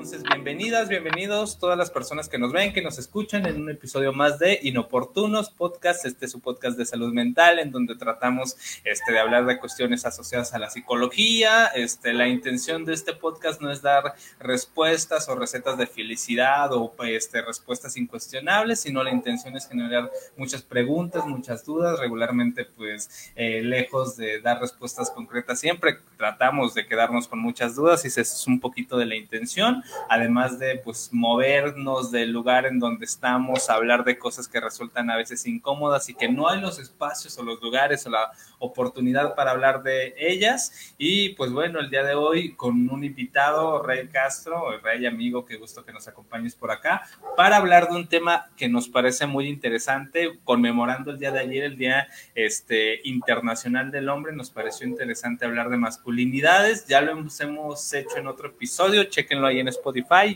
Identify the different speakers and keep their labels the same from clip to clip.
Speaker 1: Entonces, bienvenidas, bienvenidos todas las personas que nos ven, que nos escuchan en un episodio más de Inoportunos Podcast. Este es su podcast de salud mental, en donde tratamos este, de hablar de cuestiones asociadas a la psicología. Este, la intención de este podcast no es dar respuestas o recetas de felicidad o este, respuestas incuestionables, sino la intención es generar muchas preguntas, muchas dudas. Regularmente, pues, eh, lejos de dar respuestas concretas, siempre tratamos de quedarnos con muchas dudas y ese es un poquito de la intención, además de pues movernos del lugar en donde estamos, hablar de cosas que resultan a veces incómodas y que no hay los espacios o los lugares o la oportunidad para hablar de ellas. Y pues bueno, el día de hoy con un invitado, Rey Castro, Rey amigo, qué gusto que nos acompañes por acá, para hablar de un tema que nos parece muy interesante, conmemorando el día de ayer, el Día este, Internacional del Hombre, nos pareció interesante hablar de masculinidades, ya lo hemos, hemos hecho en otro episodio, chequenlo ahí en Spotify,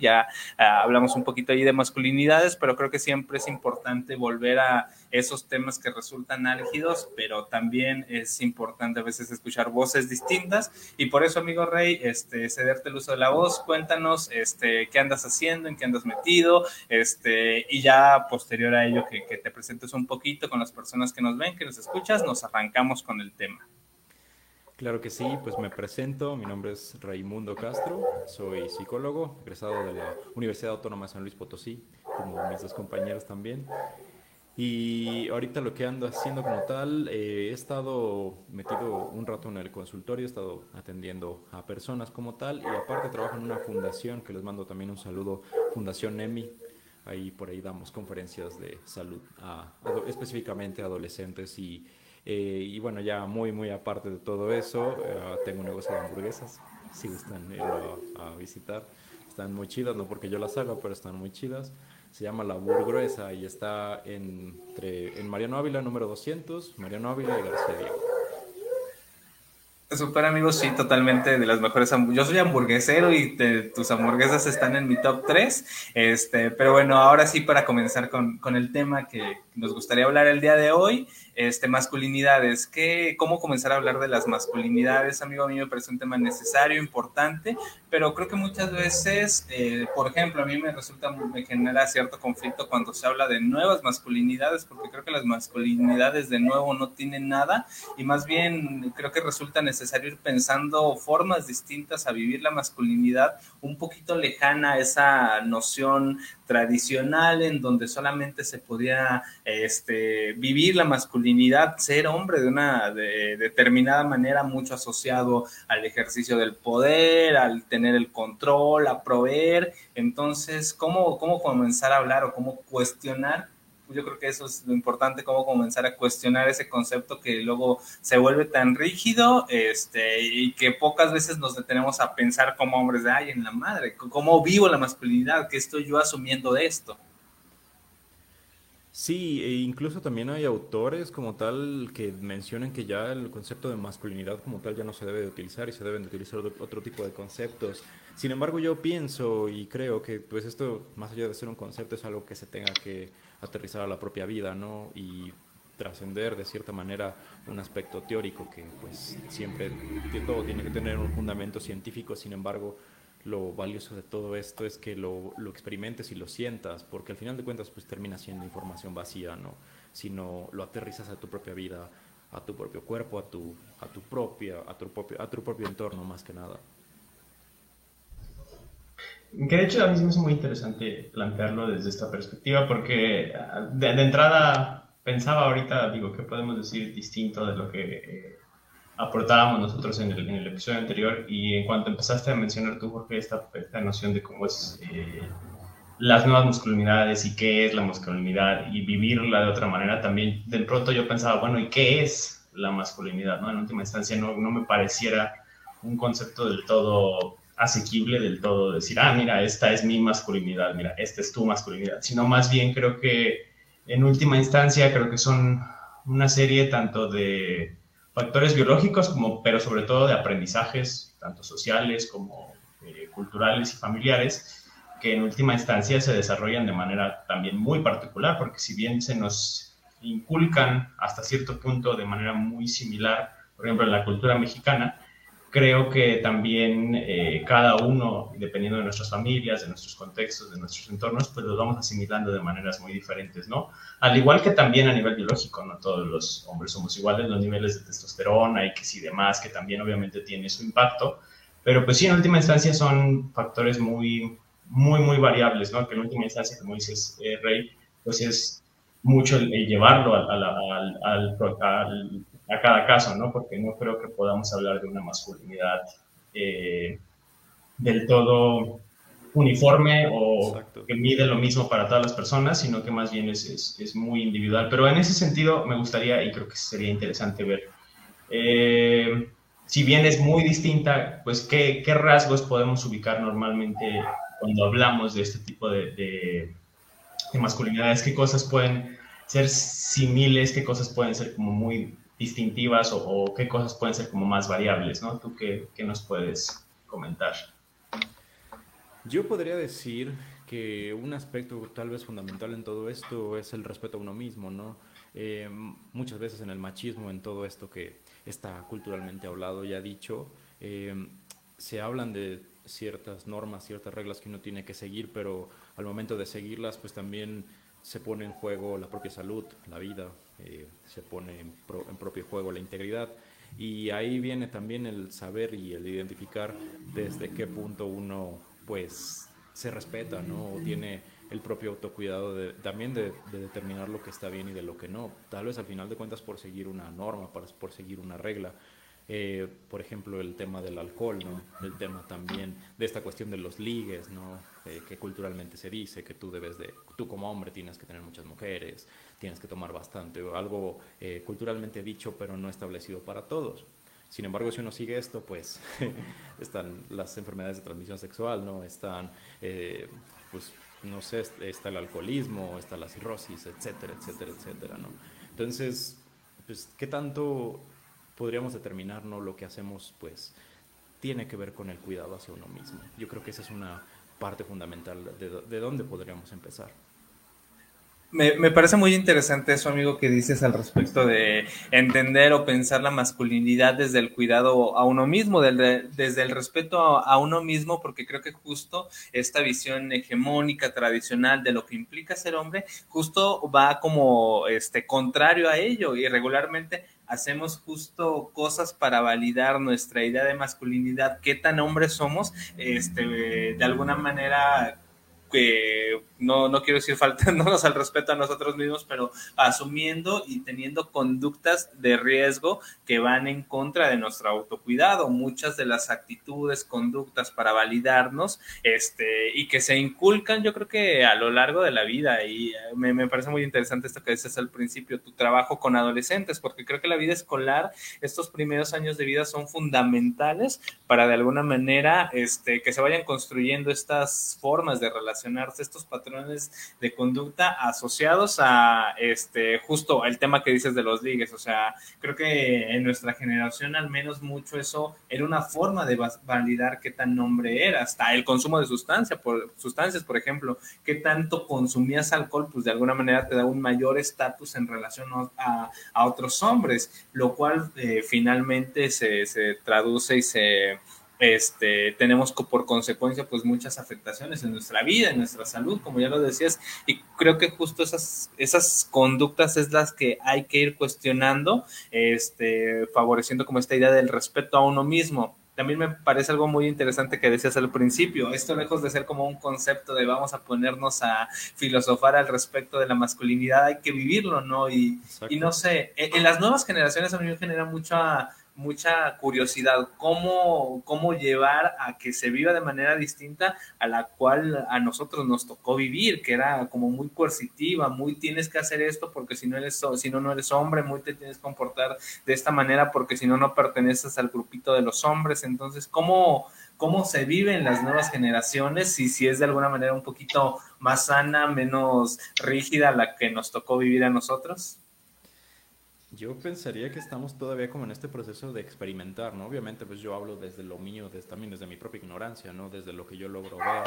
Speaker 1: ya ah, hablamos un poquito ahí de masculinidades, pero creo que siempre es importante volver a esos temas que resultan álgidos, pero también es importante a veces escuchar voces distintas y por eso, amigo Rey, este, cederte el uso de la voz, cuéntanos este, qué andas haciendo, en qué andas metido, este, y ya posterior a ello que, que te presentes un poquito con las personas que nos ven, que nos escuchas, nos arrancamos con el tema.
Speaker 2: Claro que sí, pues me presento, mi nombre es Raimundo Castro, soy psicólogo, egresado de la Universidad Autónoma de San Luis Potosí, como mis dos compañeros también. Y ahorita lo que ando haciendo como tal, eh, he estado metido un rato en el consultorio, he estado atendiendo a personas como tal y aparte trabajo en una fundación que les mando también un saludo, Fundación EMI. Ahí por ahí damos conferencias de salud específicamente a adolescentes y eh, y bueno, ya muy, muy aparte de todo eso, eh, tengo un negocio de hamburguesas, si gustan irlo a, visitar. Están muy chidas, no porque yo las haga, pero están muy chidas. Se llama La Burgruesa y está entre, en Mariano Ávila, número 200, Mariano Ávila y García Diego.
Speaker 1: Super amigos, sí, totalmente de las mejores Yo soy hamburguesero y tus hamburguesas están en mi top 3. Este, pero bueno, ahora sí para comenzar con, con el tema que nos gustaría hablar el día de hoy este, masculinidades. ¿Qué, ¿Cómo comenzar a hablar de las masculinidades? Amigo, a mí me parece un tema necesario, importante, pero creo que muchas veces, eh, por ejemplo, a mí me resulta, me genera cierto conflicto cuando se habla de nuevas masculinidades, porque creo que las masculinidades de nuevo no tienen nada y más bien creo que resulta necesario ir pensando formas distintas a vivir la masculinidad, un poquito lejana a esa noción tradicional en donde solamente se podía este, vivir la masculinidad, ser hombre de una determinada manera, mucho asociado al ejercicio del poder, al tener el control, a proveer. Entonces, ¿cómo, cómo comenzar a hablar o cómo cuestionar yo creo que eso es lo importante, cómo comenzar a cuestionar ese concepto que luego se vuelve tan rígido este, y que pocas veces nos detenemos a pensar como hombres de, ay, en la madre, cómo vivo la masculinidad, qué estoy yo asumiendo de esto.
Speaker 2: Sí, e incluso también hay autores como tal que mencionan que ya el concepto de masculinidad como tal ya no se debe de utilizar y se deben de utilizar otro tipo de conceptos. Sin embargo, yo pienso y creo que pues esto, más allá de ser un concepto, es algo que se tenga que aterrizar a la propia vida, ¿no? Y trascender de cierta manera un aspecto teórico que pues siempre todo tiene que tener un fundamento científico, sin embargo lo valioso de todo esto es que lo, lo, experimentes y lo sientas, porque al final de cuentas pues termina siendo información vacía, ¿no? Sino lo aterrizas a tu propia vida, a tu propio cuerpo, a tu, a tu propia, a tu propio, a tu propio entorno más que nada.
Speaker 3: Que de hecho a mí me es muy interesante plantearlo desde esta perspectiva porque ah, de, entrada pensaba ahorita, digo, ¿qué podemos decir distinto de lo que eh, aportábamos nosotros en el, en el, episodio anterior? Y en cuanto empezaste a mencionar tú, Jorge, esta, esta noción de cómo es eh, las nuevas masculinidades y qué es la masculinidad y vivirla de otra manera, también de pronto yo pensaba, bueno, ¿y qué es la masculinidad? ¿no? En última instancia no, no me pareciera un concepto del todo asequible del todo decir, ah, mira, esta es mi masculinidad, mira, esta es tu masculinidad, sino más bien creo que en última instancia creo que son una serie tanto de factores biológicos como, pero sobre todo de aprendizajes, tanto sociales como eh, culturales y familiares, que en última instancia se desarrollan de manera también muy particular, porque si bien se nos inculcan hasta cierto punto de manera muy similar, por ejemplo, en la cultura mexicana, creo que también eh, cada uno, dependiendo de nuestras familias, de nuestros contextos, de nuestros entornos, pues los vamos asimilando de maneras muy diferentes, ¿no? Al igual que también a nivel biológico, no todos los hombres somos iguales, los niveles de testosterona y que sí demás, que también obviamente tiene su impacto, pero pues sí, en última instancia son factores muy, muy, muy variables, ¿no? Que en última instancia, como dices, eh, Rey, pues es mucho el, llevarlo al, a cada caso, ¿no? Porque no creo que podamos hablar de una masculinidad eh, del todo uniforme o que mide lo mismo para todas las personas, sino que más bien es, es, muy individual. Pero en ese sentido me gustaría, y creo que sería interesante ver, eh, si bien es muy distinta, pues qué, qué, rasgos podemos ubicar normalmente cuando hablamos de este tipo de, de, de masculinidades, qué cosas pueden ser similares, qué cosas pueden ser como muy distintivas o, qué cosas pueden ser como más variables, ¿no? ¿Tú qué, qué, nos puedes comentar?
Speaker 2: Yo podría decir que un aspecto tal vez fundamental en todo esto es el respeto a uno mismo, ¿no? Eh, muchas veces en el machismo, en todo esto que está culturalmente hablado y ha dicho, eh, se hablan de ciertas normas, ciertas reglas que uno tiene que seguir, pero al momento de seguirlas, pues también se pone en juego la propia salud, la vida, eh, se pone en, propio juego la integridad. Y ahí viene también el saber y el identificar desde qué punto uno pues se respeta, ¿no? O tiene el propio autocuidado de, también de, determinar lo que está bien y de lo que no. Tal vez al final de cuentas por seguir una norma, por seguir una regla. Eh, por ejemplo, el tema del alcohol, ¿no? El tema también de esta cuestión de los ligues, ¿no? Eh, que culturalmente se dice que tú debes de, tú como hombre tienes que tener muchas mujeres, tienes que tomar bastante, o algo eh, culturalmente dicho pero no establecido para todos. Sin embargo, si uno sigue esto, pues están las enfermedades de transmisión sexual, ¿no? Están, pues, no sé, está el alcoholismo, está la cirrosis, etcétera, etcétera, etcétera, ¿no? Entonces, pues, ¿qué tanto podríamos determinar no lo que hacemos pues tiene que ver con el cuidado hacia uno mismo. Yo creo que esa es una parte fundamental de, de dónde podríamos empezar.
Speaker 1: Me, me, parece muy interesante eso, amigo, que dices al respecto de entender o pensar la masculinidad desde el cuidado a uno mismo, desde el respeto a, a, uno mismo, porque creo que justo esta visión hegemónica, tradicional de lo que implica ser hombre, justo va como este contrario a ello y regularmente hacemos justo cosas para validar nuestra idea de masculinidad, qué tan hombres somos, este, de alguna manera que no, no quiero decir faltándonos al respeto a nosotros mismos, pero asumiendo y teniendo conductas de riesgo que van en contra de nuestro autocuidado. Muchas de las actitudes, conductas para validarnos este, y que se inculcan, yo creo que a lo largo de la vida. Y eh, me, me parece muy interesante esto que dices al principio, tu trabajo con adolescentes, porque creo que la vida escolar, estos primeros años de vida son fundamentales para de alguna manera este, que se vayan construyendo estas formas de relación estos patrones de conducta asociados a este justo el tema que dices de los ligues. O sea, creo que en nuestra generación al menos mucho eso era una forma de validar qué tan hombre era, hasta el consumo de sustancia, por, sustancias, por ejemplo, qué tanto consumías alcohol, pues de alguna manera te da un mayor estatus en relación a, a, otros hombres, lo cual eh, finalmente se, se traduce y se este, tenemos por consecuencia pues muchas afectaciones en nuestra vida, en nuestra salud, como ya lo decías, y creo que justo esas, esas conductas es las que hay que ir cuestionando, este, favoreciendo como esta idea del respeto a uno mismo. También me parece algo muy interesante que decías al principio, esto lejos de ser como un concepto de vamos a ponernos a filosofar al respecto de la masculinidad, hay que vivirlo, ¿no? Y, y no sé, en, en las nuevas generaciones a mí me genera mucha mucha curiosidad cómo, cómo llevar a que se viva de manera distinta a la cual a nosotros nos tocó vivir, que era como muy coercitiva, muy tienes que hacer esto porque si no eres, si no, no eres hombre, muy te tienes que comportar de esta manera porque si no, no perteneces al grupito de los hombres. Entonces, ¿cómo, cómo se vive en las nuevas generaciones y si es de alguna manera un poquito más sana, menos rígida la que nos tocó vivir a nosotros?
Speaker 2: Yo pensaría que estamos todavía como en este proceso de experimentar, ¿no? Obviamente, pues yo hablo desde lo mío, desde, también desde mi propia ignorancia, ¿no? Desde lo que yo logro ver,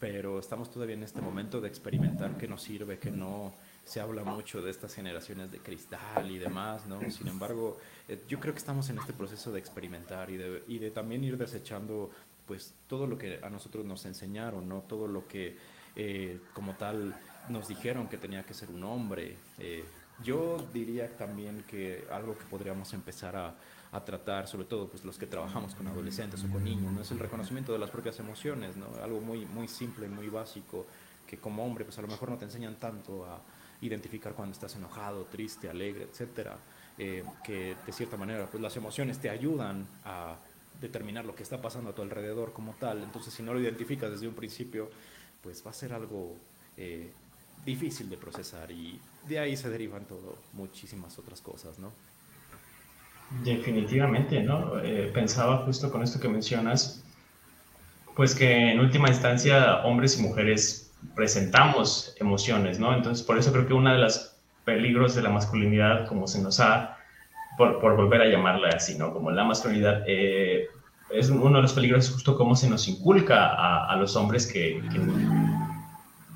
Speaker 2: pero estamos todavía en este momento de experimentar qué nos sirve, qué no. Se habla mucho de estas generaciones de cristal y demás, ¿no? Sin embargo, eh, yo creo que estamos en este proceso de experimentar y de, y de también ir desechando pues todo lo que a nosotros nos enseñaron, ¿no? Todo lo que eh, como tal nos dijeron que tenía que ser un hombre. Eh, yo diría también que algo que podríamos empezar a, a, tratar, sobre todo pues los que trabajamos con adolescentes o con niños, ¿no? es el reconocimiento de las propias emociones, ¿no? algo muy, muy simple, muy básico, que como hombre pues a lo mejor no te enseñan tanto a identificar cuando estás enojado, triste, alegre, etcétera, eh, que de cierta manera pues las emociones te ayudan a determinar lo que está pasando a tu alrededor como tal, entonces si no lo identificas desde un principio, pues va a ser algo eh, difícil de procesar y de ahí se derivan todo, muchísimas otras cosas, ¿no?
Speaker 3: Definitivamente, ¿no? Eh, pensaba justo con esto que mencionas, pues que en última instancia hombres y mujeres presentamos emociones, ¿no? Entonces, por eso creo que uno de los peligros de la masculinidad, como se nos ha, por, por volver a llamarla así, ¿no? Como la masculinidad, eh, es uno de los peligros justo cómo se nos inculca a, los hombres que,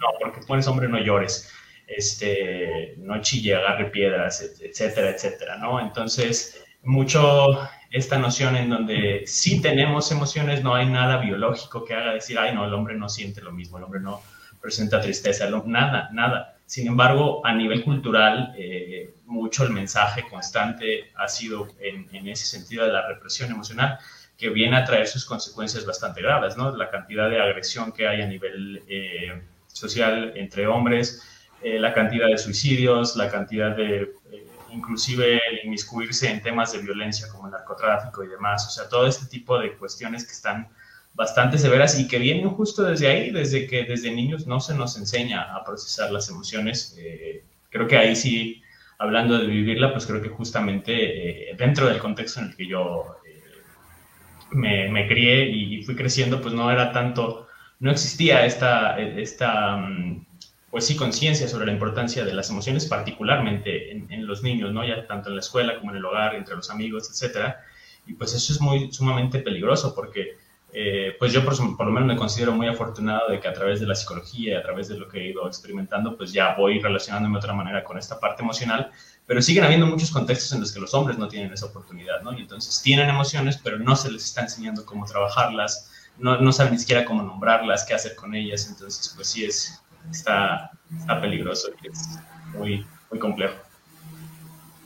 Speaker 3: no, porque tú hombre no llores, este, no chille, agarre piedras, etcétera, etcétera, ¿no? Entonces, mucho esta noción en donde si tenemos emociones, no hay nada biológico que haga decir, ay, no, el hombre no siente lo mismo, el hombre no presenta tristeza, nada, nada. Sin embargo, a nivel cultural, eh, mucho el mensaje constante ha sido en, en, ese sentido de la represión emocional, que viene a traer sus consecuencias bastante graves, ¿no? La cantidad de agresión que hay a nivel eh, social entre hombres, eh, la cantidad de suicidios, la cantidad de, eh, inclusive inmiscuirse en temas de violencia como el narcotráfico y demás, o sea, todo este tipo de cuestiones que están bastante severas y que vienen justo desde ahí, desde que desde niños no se nos enseña a procesar las emociones. Eh, creo que ahí sí, hablando de vivirla, pues creo que justamente eh, dentro del contexto en el que yo eh, me, me, crié y fui creciendo, pues no era tanto, no existía esta, esta pues sí, conciencia sobre la importancia de las emociones, particularmente en, los niños, ¿no? Ya tanto en la escuela como en el hogar, entre los amigos, etcétera. Y pues eso es muy sumamente peligroso porque eh, pues yo por, por, lo menos me considero muy afortunado de que a través de la psicología y a través de lo que he ido experimentando, pues ya voy relacionándome de otra manera con esta parte emocional, pero siguen habiendo muchos contextos en los que los hombres no tienen esa oportunidad, ¿no? Y entonces tienen emociones, pero no se les está enseñando cómo trabajarlas, no, no saben ni siquiera cómo nombrarlas, qué hacer con ellas, entonces pues sí es, está, está peligroso y es muy, muy complejo.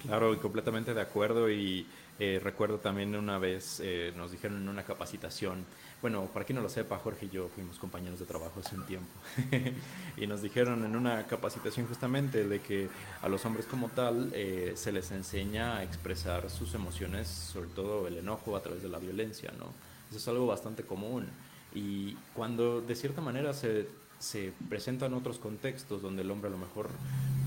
Speaker 2: Claro, y completamente de acuerdo y eh, recuerdo también una vez eh, nos dijeron en una capacitación, bueno, para quien no lo sepa, Jorge y yo fuimos compañeros de trabajo hace un tiempo, y nos dijeron en una capacitación justamente de que a los hombres como tal eh, se les enseña a expresar sus emociones, sobre todo el enojo a través de la violencia, ¿no? Eso es algo bastante común. Y cuando de cierta manera se, se presentan otros contextos donde el hombre a lo mejor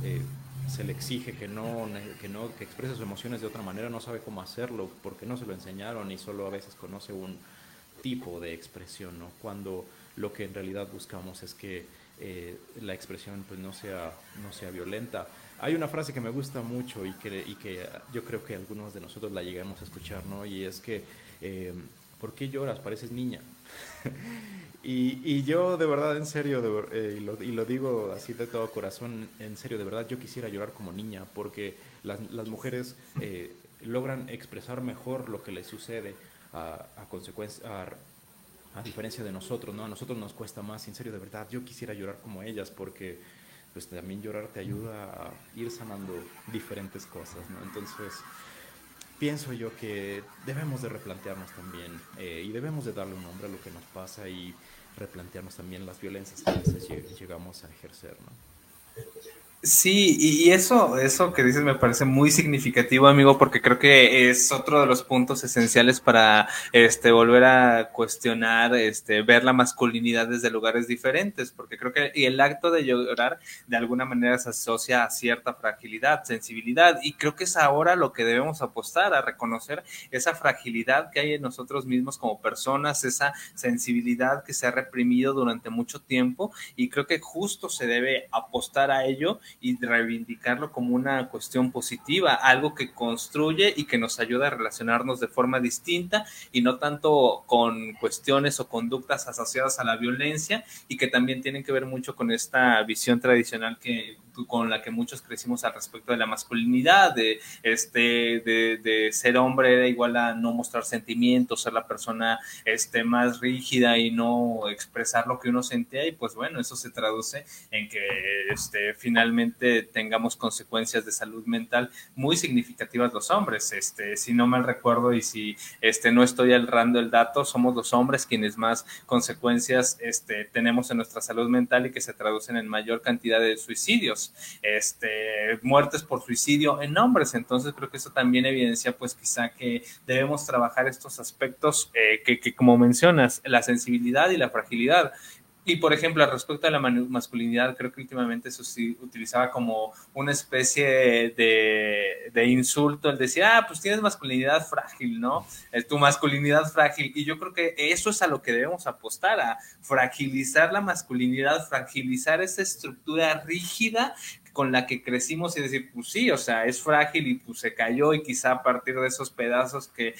Speaker 2: eh, se le exige que no, que no, que exprese sus emociones de otra manera, no sabe cómo hacerlo, porque no se lo enseñaron y solo a veces conoce un tipo de expresión, ¿no? Cuando lo que en realidad buscamos es que eh, la expresión pues no sea, no sea violenta. Hay una frase que me gusta mucho y que, y que yo creo que algunos de nosotros la llegamos a escuchar, ¿no? Y es que, eh, ¿por qué lloras? Pareces niña. Y, y, yo de verdad, en serio, de, eh, y, lo, y, lo, digo así de todo corazón, en serio, de verdad, yo quisiera llorar como niña, porque las, mujeres eh, logran expresar mejor lo que les sucede a, a consecuencia, a, a, diferencia de nosotros, ¿no? A nosotros nos cuesta más, en serio, de verdad, yo quisiera llorar como ellas, porque pues también llorar te ayuda a ir sanando diferentes cosas, ¿no? Entonces, pienso yo que debemos de replantearnos también eh, y debemos de darle un nombre a lo que nos pasa y replantearnos también las violencias que a veces llegamos a ejercer, ¿no?
Speaker 1: Sí, y eso, eso que dices me parece muy significativo, amigo, porque creo que es otro de los puntos esenciales para este volver a cuestionar, este, ver la masculinidad desde lugares diferentes, porque creo que el acto de llorar de alguna manera se asocia a cierta fragilidad, sensibilidad, y creo que es ahora lo que debemos apostar, a reconocer esa fragilidad que hay en nosotros mismos como personas, esa sensibilidad que se ha reprimido durante mucho tiempo, y creo que justo se debe apostar a ello y reivindicarlo como una cuestión positiva, algo que construye y que nos ayuda a relacionarnos de forma distinta y no tanto con cuestiones o conductas asociadas a la violencia y que también tienen que ver mucho con esta visión tradicional que con la que muchos crecimos al respecto de la masculinidad, de, este, de, ser hombre era igual a no mostrar sentimientos, ser la persona este, más rígida y no expresar lo que uno sentía y pues bueno, eso se traduce en que este, finalmente tengamos consecuencias de salud mental muy significativas los hombres. Este, si no mal recuerdo y si este, no estoy errando el dato, somos los hombres quienes más consecuencias este, tenemos en nuestra salud mental y que se traducen en mayor cantidad de suicidios este, muertes por suicidio en hombres. Entonces creo que eso también evidencia pues quizá que debemos trabajar estos aspectos eh, que, que, como mencionas, la sensibilidad y la fragilidad. Y por ejemplo, respecto a la masculinidad, creo que últimamente eso sí utilizaba como una especie de, de, insulto, el decir, ah, pues tienes masculinidad frágil, ¿no? Es tu masculinidad frágil. Y yo creo que eso es a lo que debemos apostar, a fragilizar la masculinidad, fragilizar esa estructura rígida con la que crecimos y decir, pues sí, o sea, es frágil y pues se cayó y quizá a partir de esos pedazos que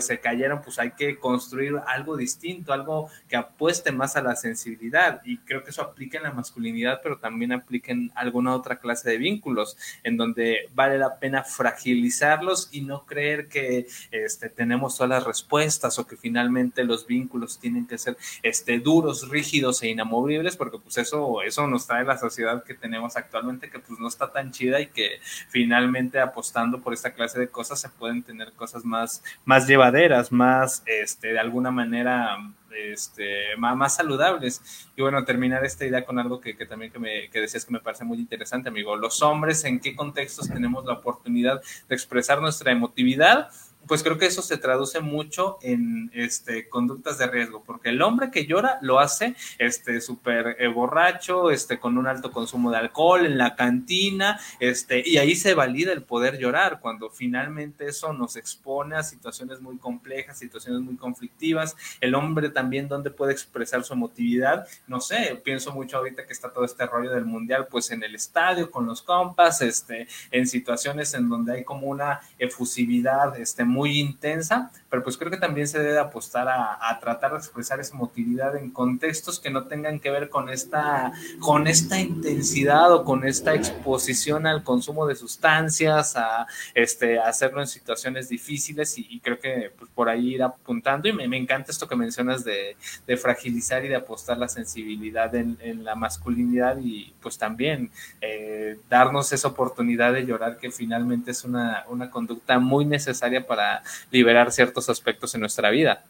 Speaker 1: se cayeron, pues hay que construir algo distinto, algo que apueste más a la sensibilidad. Y creo que eso aplica en la masculinidad, pero también aplica en alguna otra clase de vínculos, en donde vale la pena fragilizarlos y no creer que este, tenemos todas las respuestas o que finalmente los vínculos tienen que ser este, duros, rígidos e inamovibles, porque pues eso, eso nos trae la sociedad que tenemos actualmente que pues no está tan chida y que finalmente apostando por esta clase de cosas se pueden tener cosas más, más llevaderas, más, este, de alguna manera, este, más, más, saludables. Y bueno, terminar esta idea con algo que, que también que, me, que decías que me parece muy interesante, amigo. Los hombres, ¿en qué contextos tenemos la oportunidad de expresar nuestra emotividad? Pues creo que eso se traduce mucho en este, conductas de riesgo, porque el hombre que llora lo hace este súper eh, borracho, este, con un alto consumo de alcohol en la cantina, este, y ahí se valida el poder llorar, cuando finalmente eso nos expone a situaciones muy complejas, situaciones muy conflictivas. El hombre también donde puede expresar su emotividad, no sé, pienso mucho ahorita que está todo este rollo del mundial, pues en el estadio con los compas, este, en situaciones en donde hay como una efusividad, este, muy intensa, pero pues creo que también se debe apostar a, tratar de expresar esa emotividad en contextos que no tengan que ver con esta, con esta intensidad o con esta exposición al consumo de sustancias, a este, hacerlo en situaciones difíciles y, creo que pues, por ahí ir apuntando. Y me, encanta esto que mencionas de, fragilizar y de apostar la sensibilidad en, la masculinidad y pues también eh, darnos esa oportunidad de llorar que finalmente es una, una conducta muy necesaria para liberar ciertos aspectos en nuestra vida.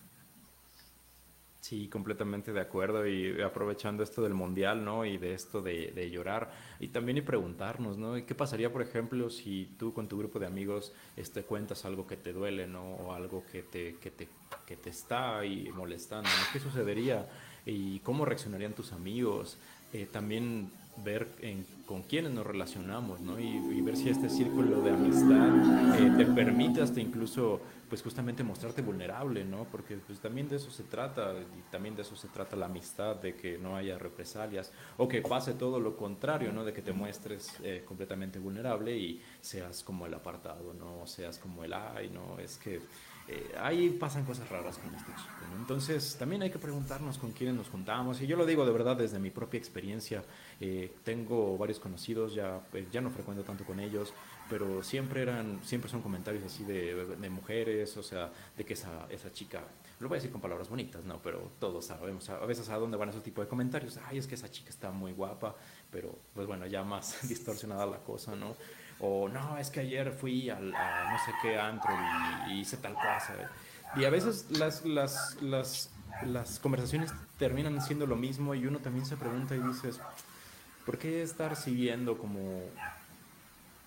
Speaker 2: Sí, completamente de acuerdo y aprovechando esto del mundial, ¿no? Y de esto de, llorar y también y preguntarnos, ¿no? ¿Qué pasaría, por ejemplo, si tú con tu grupo de amigos este, cuentas algo que te duele, ¿no? O algo que te, que te, que te está ahí molestando. ¿Qué sucedería? ¿Y cómo reaccionarían tus amigos? Eh, también ver con quiénes nos relacionamos, ¿no? Y, ver si este círculo de amistad eh, te permite hasta incluso, pues justamente mostrarte vulnerable, ¿no? Porque pues también de eso se trata, y también de eso se trata la amistad, de que no haya represalias, o que pase todo lo contrario, ¿no? De que te muestres eh, completamente vulnerable y seas como el apartado, ¿no? Seas como el, ay, no, es que eh, ahí pasan cosas raras con este chico. Entonces, también hay que preguntarnos con quiénes nos juntamos. Y yo lo digo de verdad desde mi propia experiencia. Eh, tengo varios conocidos, ya, pues, ya no frecuento tanto con ellos, pero siempre eran siempre son comentarios así de, de, mujeres, o sea, de que esa, esa chica, lo voy a decir con palabras bonitas, no, pero todos sabemos a veces a dónde van esos tipos de comentarios. Ay, es que esa chica está muy guapa, pero pues bueno, ya más distorsionada la cosa, ¿no? O no, es que ayer fui al, a no sé qué antro y, hice tal cosa. Y a veces las, las, las, las conversaciones terminan siendo lo mismo y uno también se pregunta y dices, ¿por qué estar siguiendo como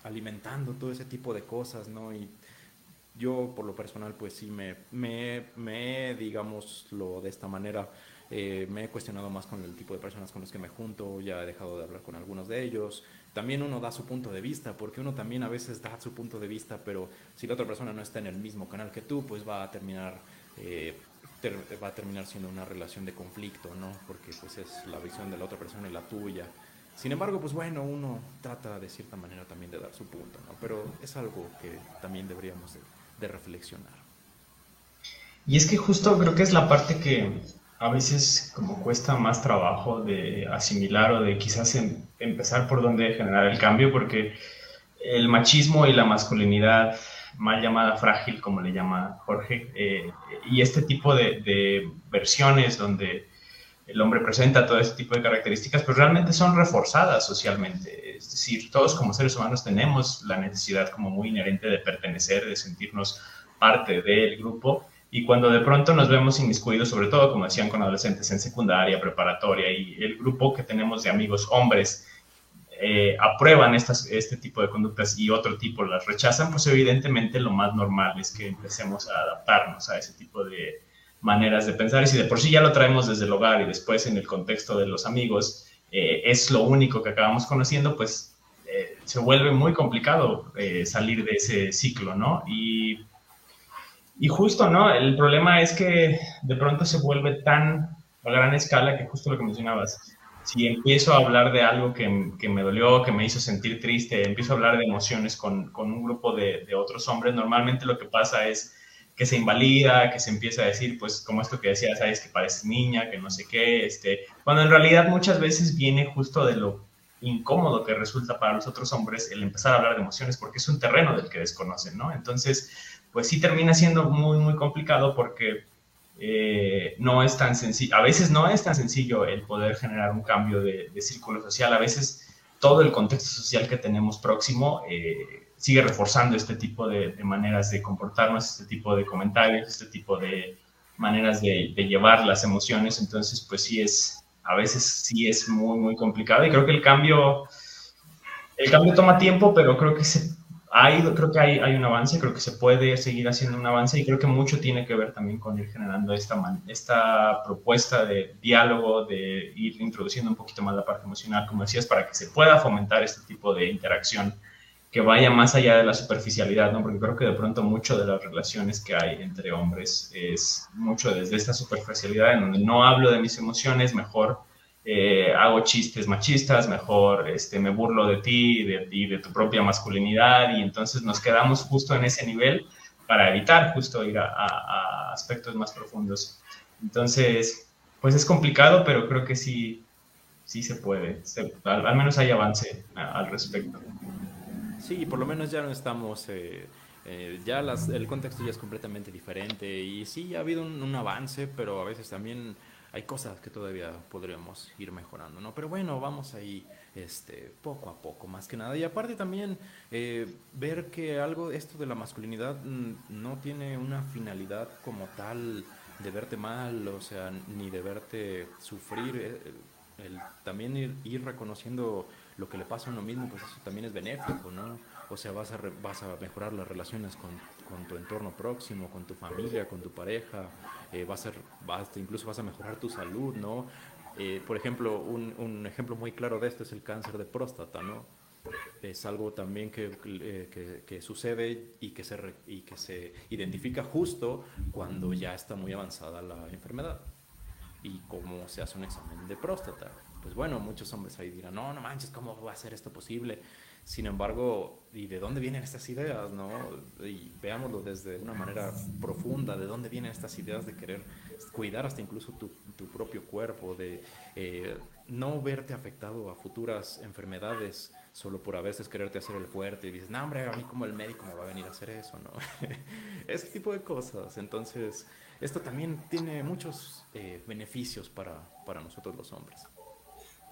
Speaker 2: alimentando todo ese tipo de cosas, no? Y yo por lo personal pues sí me, me, me digámoslo de esta manera, eh, me he cuestionado más con el tipo de personas con los que me junto, ya he dejado de hablar con algunos de ellos, también uno da su punto de vista, porque uno también a veces da su punto de vista, pero si la otra persona no está en el mismo canal que tú, pues va a terminar, eh, va a terminar siendo una relación de conflicto, ¿no? Porque pues es la visión de la otra persona y la tuya. Sin embargo, pues bueno, uno trata de cierta manera también de dar su punto, ¿no? Pero es algo que también deberíamos de, reflexionar.
Speaker 3: Y es que justo creo que es la parte que a veces como cuesta más trabajo de asimilar o de quizás em, empezar por donde generar el cambio, porque el machismo y la masculinidad mal llamada frágil, como le llama Jorge, eh, y este tipo de, versiones donde el hombre presenta todo este tipo de características, pues realmente son reforzadas socialmente. Es decir, todos como seres humanos tenemos la necesidad como muy inherente de pertenecer, de sentirnos parte del grupo, y cuando de pronto nos vemos inmiscuidos, sobre todo como decían con adolescentes en secundaria, preparatoria, y el grupo que tenemos de amigos hombres, eh, aprueban estas, este tipo de conductas y otro tipo las rechazan, pues evidentemente lo más normal es que empecemos a adaptarnos a ese tipo de maneras de pensar. Y si de por sí ya lo traemos desde el hogar y después en el contexto de los amigos eh, es lo único que acabamos conociendo, pues eh, se vuelve muy complicado salir de ese ciclo, ¿no? Y, y justo, ¿no? El problema es que de pronto se vuelve tan a gran escala que justo lo que mencionabas, si empiezo a hablar de algo que, que, me dolió, que me hizo sentir triste, empiezo a hablar de emociones con, con un grupo de, de, otros hombres, normalmente lo que pasa es que se invalida, que se empieza a decir, pues como esto que decía, sabes que pareces niña, que no sé qué, este, cuando en realidad muchas veces viene justo de lo incómodo que resulta para los otros hombres el empezar a hablar de emociones porque es un terreno del que desconocen, ¿no? Entonces, pues sí termina siendo muy, muy complicado porque eh, no es tan sencillo, a veces no es tan sencillo el poder generar un cambio de, círculo social, a veces todo el contexto social que tenemos próximo eh, sigue reforzando este tipo de, maneras de comportarnos, este tipo de comentarios, este tipo de maneras de, llevar las emociones, entonces pues sí es, a veces sí es muy, muy complicado. Y creo que el cambio, el cambio toma tiempo, pero creo que se creo que hay, hay, un avance, creo que se puede seguir haciendo un avance y creo que mucho tiene que ver también con ir generando esta, esta propuesta de diálogo, de ir introduciendo un poquito más la parte emocional, como decías, para que se pueda fomentar este tipo de interacción que vaya más allá de la superficialidad, ¿no? Porque creo que de pronto mucho de las relaciones que hay entre hombres es mucho desde esta superficialidad en donde no hablo de mis emociones, mejor eh, hago chistes machistas, mejor este, me burlo de ti y de, tu propia masculinidad y entonces nos quedamos justo en ese nivel para evitar justo ir a, aspectos más profundos. Entonces, pues es complicado, pero creo que sí, sí se puede. al, menos hay avance al respecto.
Speaker 2: Sí, por lo menos ya no estamos... Eh, eh, ya el contexto ya es completamente diferente y sí ha habido un avance, pero a veces también hay cosas que todavía podríamos ir mejorando, ¿no? Pero bueno, vamos ahí este, poco a poco, más que nada. Y aparte también eh, ver que algo, esto de la masculinidad mm, no tiene una finalidad como tal de verte mal, o sea, ni de verte sufrir. Eh, el, también ir, reconociendo lo que le pasa a uno mismo, pues eso también es benéfico, ¿no? O sea, vas a, vas a mejorar las relaciones con, con tu entorno próximo, con tu familia, con tu pareja, eh, va a ser, incluso vas a mejorar tu salud, ¿no? Eh, por ejemplo, un, un, ejemplo muy claro de esto es el cáncer de próstata, ¿no? Es algo también que, eh, que, que sucede y que, se y que se identifica justo cuando ya está muy avanzada la enfermedad. Y cómo se hace un examen de próstata. Pues bueno, muchos hombres ahí dirán, no, no manches, ¿cómo va a ser esto posible? Sin embargo, ¿y de dónde vienen estas ideas? ¿no? Y veámoslo desde una manera profunda, ¿de dónde vienen estas ideas de querer cuidar hasta incluso tu, propio cuerpo, de eh, no verte afectado a futuras enfermedades solo por a veces quererte hacer el fuerte y dices, no, hombre, a mí como el médico me va a venir a hacer eso, ¿no? Ese tipo de cosas. Entonces, esto también tiene muchos eh, beneficios para, para nosotros los hombres.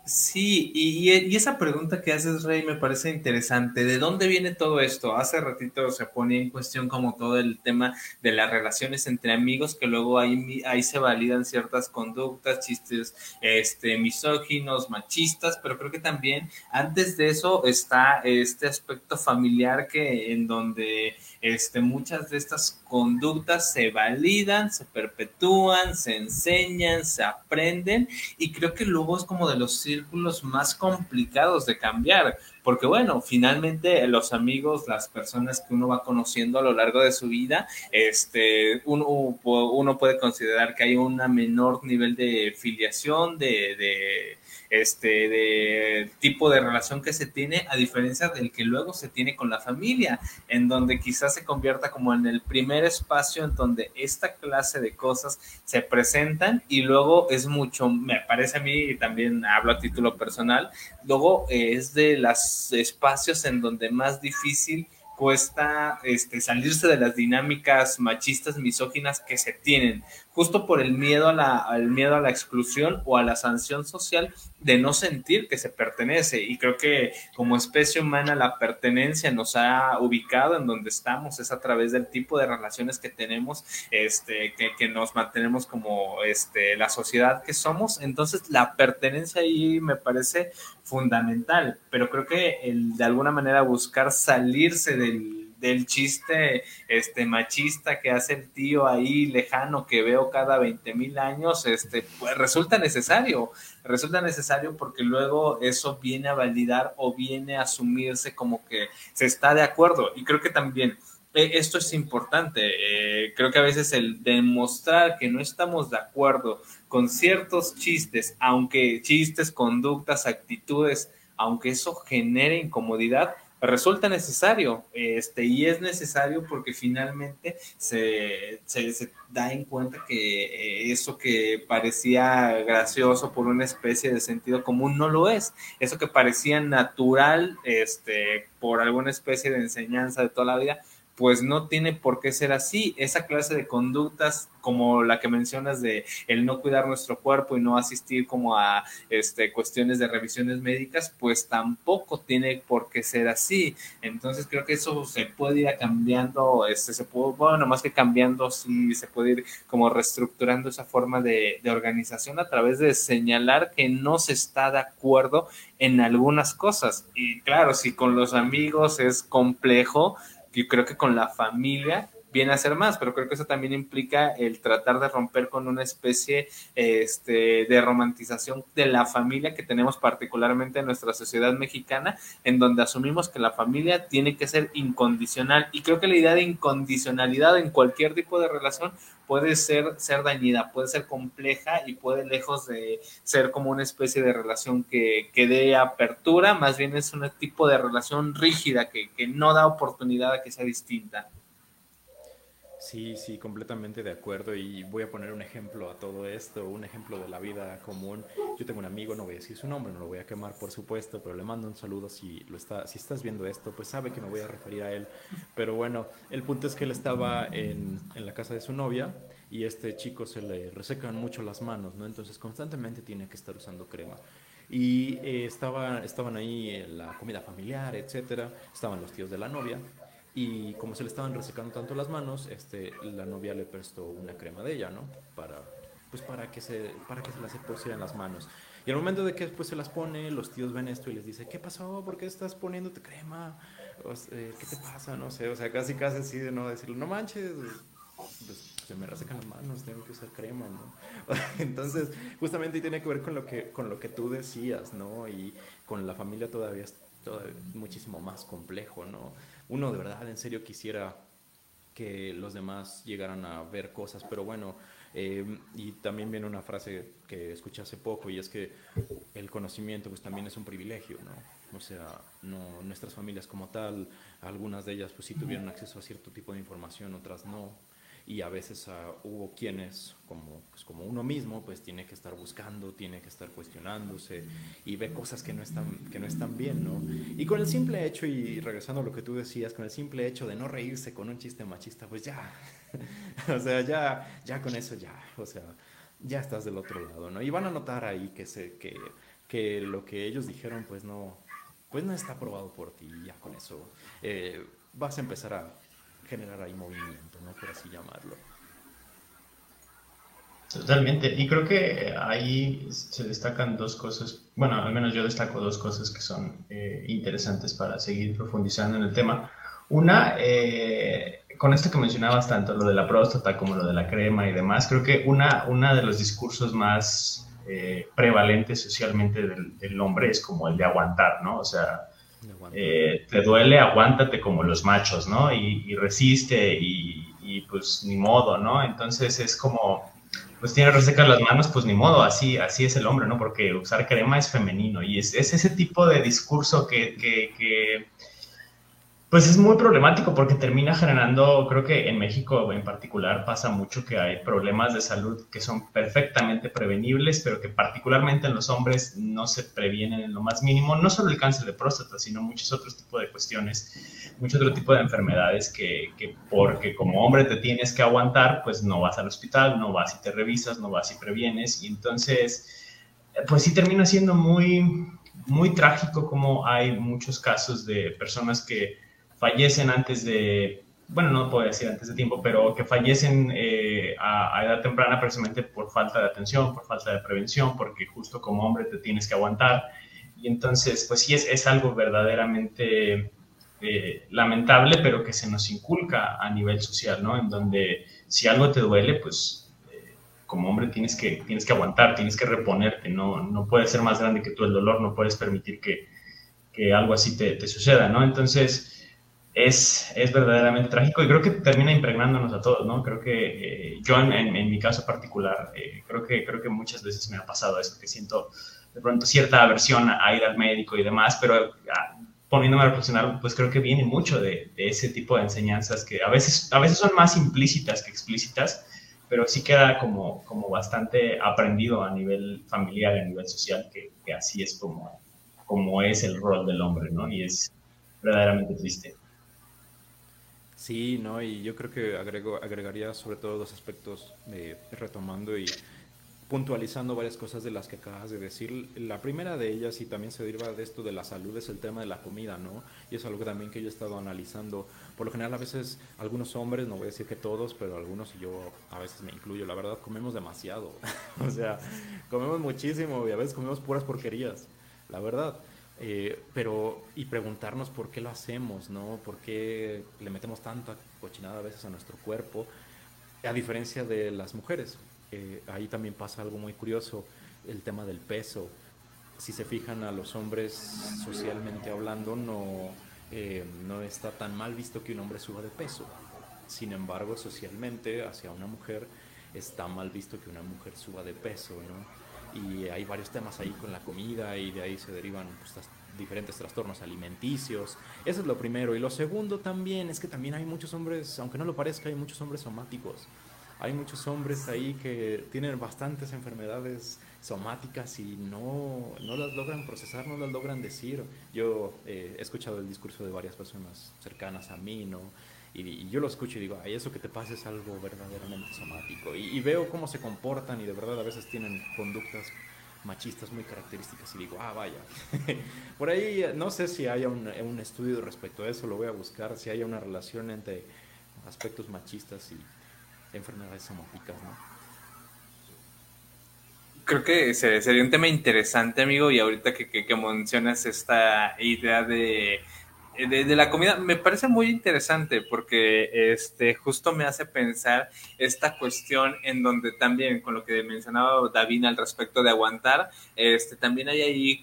Speaker 1: Sí, y, esa pregunta que haces, Rey, me parece interesante. ¿De dónde viene todo esto? Hace ratito se ponía en cuestión como todo el tema de las relaciones entre amigos, que luego ahí, ahí se validan ciertas conductas, chistes este, misóginos, machistas, pero creo que también antes de eso está este aspecto familiar que en donde este, muchas de estas conductas se validan, se perpetúan, se enseñan, se aprenden y creo que luego es como de los círculos más complicados de cambiar, porque bueno, finalmente los amigos, las personas que uno va conociendo a lo largo de su vida, este, uno, uno puede considerar que hay un menor nivel de filiación, de este, de tipo de relación que se tiene, a diferencia del que luego se tiene con la familia, en donde quizás se convierta como en el primer espacio en donde esta clase de cosas se presentan y luego es mucho, me parece a mí, y también hablo a título personal, luego es de los espacios en donde más difícil cuesta este, salirse de las dinámicas machistas, misóginas que se tienen, justo por el miedo a la, al miedo a la exclusión o a la sanción social de no sentir que se pertenece. Y creo que como especie humana la pertenencia nos ha ubicado en donde estamos, es a través del tipo de relaciones que tenemos, este, que, que nos mantenemos como este, la sociedad que somos. Entonces la pertenencia ahí me parece fundamental, pero creo que el, de alguna manera buscar salirse del del chiste este machista que hace el tío ahí lejano que veo cada 20 mil años, este, pues resulta necesario, resulta necesario porque luego eso viene a validar o viene a asumirse como que se está de acuerdo. Y creo que también eh, esto es importante. Eh, creo que a veces el demostrar que no estamos de acuerdo con ciertos chistes, aunque chistes, conductas, actitudes, aunque eso genere incomodidad, resulta necesario, este, y es necesario porque finalmente se, se, da en cuenta que eh, eso que parecía gracioso por una especie de sentido común no lo es, eso que parecía natural este, por alguna especie de enseñanza de toda la vida, pues no tiene por qué ser así. Esa clase de conductas como la que mencionas de el no cuidar nuestro cuerpo y no asistir como a este, cuestiones de revisiones médicas, pues tampoco tiene por qué ser así. Entonces creo que eso se puede ir cambiando, este, se puede, bueno, más que cambiando, sí se puede ir como reestructurando esa forma de, de organización a través de señalar que no se está de acuerdo en algunas cosas. Y claro, si con los amigos es complejo, yo creo que con la familia viene a ser más, pero creo que eso también implica el tratar de romper con una especie este, de romantización de la familia que tenemos particularmente en nuestra sociedad mexicana, en donde asumimos que la familia tiene que ser incondicional. Y creo que la idea de incondicionalidad en cualquier tipo de relación puede ser, ser dañida, puede ser compleja y puede lejos de ser como una especie de relación que, que dé apertura, más bien es un tipo de relación rígida que, que no da oportunidad a que sea distinta.
Speaker 2: Sí, sí, completamente de acuerdo y voy a poner un ejemplo a todo esto, un ejemplo de la vida común. Yo tengo un amigo, no voy a decir su nombre, no lo voy a quemar por supuesto, pero le mando un saludo si lo está, si estás viendo esto, pues sabe que me voy a referir a él. Pero bueno, el punto es que él estaba en, en la casa de su novia y este chico se le resecan mucho las manos, ¿no? Entonces constantemente tiene que estar usando crema. Y eh, estaba, estaban ahí en la comida familiar, etcétera, estaban los tíos de la novia y como se le estaban resecando tanto las manos, este, la novia le prestó una crema de ella, ¿no? Para, pues para que se, para que se las pusiera en las manos. Y al momento de que después se las pone, los tíos ven esto y les dice, ¿qué pasó? ¿Por qué estás poniéndote crema? Eh, ¿Qué te pasa? No sé, o sea, casi casi así de no decirle, no manches, pues, se me resecan las manos, tengo que usar crema, ¿no? Entonces, justamente tiene que ver con lo que, con lo que tú decías, ¿no? Y con la familia todavía es todavía muchísimo más complejo, ¿no? Uno de verdad en serio quisiera que los demás llegaran a ver cosas, pero bueno, eh, y también viene una frase que escuché hace poco y es que el conocimiento pues también es un privilegio, ¿no? O sea, no, nuestras familias como tal, algunas de ellas pues sí tuvieron acceso a cierto tipo de información, otras no, y a veces uh, hubo quienes, como, pues, como uno mismo, pues tiene que estar buscando, tiene que estar cuestionándose y ve cosas que no están, que no están bien, ¿no? Y con el simple hecho, y regresando a lo que tú decías, con el simple hecho de no reírse con un chiste machista, pues ya, o sea, ya, ya con eso ya, o sea, ya estás del otro lado, ¿no? Y van a notar ahí que, se, que, que lo que ellos dijeron, pues no, pues no está aprobado por ti, ya con eso eh, vas a empezar a generar ahí movimiento, ¿no? Por así llamarlo.
Speaker 3: Totalmente. Y creo que ahí se destacan dos cosas, bueno, al menos yo destaco dos cosas que son eh, interesantes para seguir profundizando en el tema. Una, eh, con esto que mencionabas tanto lo de la próstata como lo de la crema y demás, creo que una, una de los discursos más eh, prevalentes socialmente del, del, hombre es como el de aguantar, ¿no? O sea, eh, te duele, aguántate como los machos, ¿no? Y, resiste y, pues ni modo, ¿no? Entonces es como, pues tiene resecas las manos, pues ni modo, así, así es el hombre, ¿no? Porque usar crema es femenino y es, es ese tipo de discurso que, que, que pues es muy problemático porque termina generando, creo que en México en particular pasa mucho que hay problemas de salud que son perfectamente prevenibles, pero que particularmente en los hombres no se previenen en lo más mínimo, no solo el cáncer de próstata, sino muchos otros tipos de cuestiones, muchos otro tipo de enfermedades que, que porque como hombre te tienes que aguantar, pues no vas al hospital, no vas y te revisas, no vas y previenes, y entonces, pues sí termina siendo muy, muy trágico como hay muchos casos de personas que fallecen antes de, bueno, no puedo decir antes de tiempo, pero que fallecen eh, a, edad temprana precisamente por falta de atención, por falta de prevención, porque justo como hombre te tienes que aguantar. Y entonces, pues sí, es, es algo verdaderamente eh, lamentable, pero que se nos inculca a nivel social, ¿no? En donde si algo te duele, pues eh, como hombre tienes que, tienes que aguantar, tienes que reponerte, no, no puede ser más grande que tú el dolor, no puedes permitir que, que algo así te, te suceda, ¿no? Entonces, es, es verdaderamente trágico y creo que termina impregnándonos a todos, ¿no? Creo que eh, yo en, en, mi caso particular, eh, creo, que, creo que muchas veces me ha pasado eso, que siento de pronto cierta aversión a ir al médico y demás, pero ah, poniéndome a reflexionar, pues creo que viene mucho de, de, ese tipo de enseñanzas que a veces, a veces son más implícitas que explícitas, pero sí queda como, como bastante aprendido a nivel familiar, a nivel social, que, que así es como, como es el rol del hombre, ¿no? Y es verdaderamente triste.
Speaker 2: Sí, no, y yo creo que agrego, agregaría sobre todo dos aspectos eh, retomando y puntualizando varias cosas de las que acabas de decir. La primera de ellas, y también se deriva de esto de la salud, es el tema de la comida, ¿no? Y es algo también que yo he estado analizando. Por lo general, a veces algunos hombres, no voy a decir que todos, pero algunos, y yo a veces me incluyo, la verdad, comemos demasiado. o sea, comemos muchísimo y a veces comemos puras porquerías, la verdad. Eh, pero, y preguntarnos por qué lo hacemos, ¿no? ¿Por qué le metemos tanta cochinada a veces a nuestro cuerpo? A diferencia de las mujeres. Eh, ahí también pasa algo muy curioso, el tema del peso. Si se fijan a los hombres socialmente hablando, no, eh, no está tan mal visto que un hombre suba de peso. Sin embargo, socialmente, hacia una mujer, está mal visto que una mujer suba de peso, ¿no? Y hay varios temas ahí con la comida y de ahí se derivan pues, diferentes trastornos alimenticios. Eso es lo primero. Y lo segundo también es que también hay muchos hombres, aunque no lo parezca, hay muchos hombres somáticos. Hay muchos hombres ahí que tienen bastantes enfermedades somáticas y no, no las logran procesar, no las logran decir. Yo eh, he escuchado el discurso de varias personas cercanas a mí, ¿no? Y, yo lo escucho y digo, ay, eso que te pasa es algo verdaderamente somático. Y, veo cómo se comportan y de verdad a veces tienen conductas machistas muy características y digo, ah, vaya. Por ahí no sé si haya un, un, estudio respecto a eso, lo voy a buscar, si hay una relación entre aspectos machistas y enfermedades somáticas, ¿no?
Speaker 1: Creo que sería un tema interesante, amigo, y ahorita que, que mencionas esta idea de eh, de, la comida me parece muy interesante porque este justo me hace pensar esta cuestión en donde también con lo que mencionaba David al respecto de aguantar este también hay ahí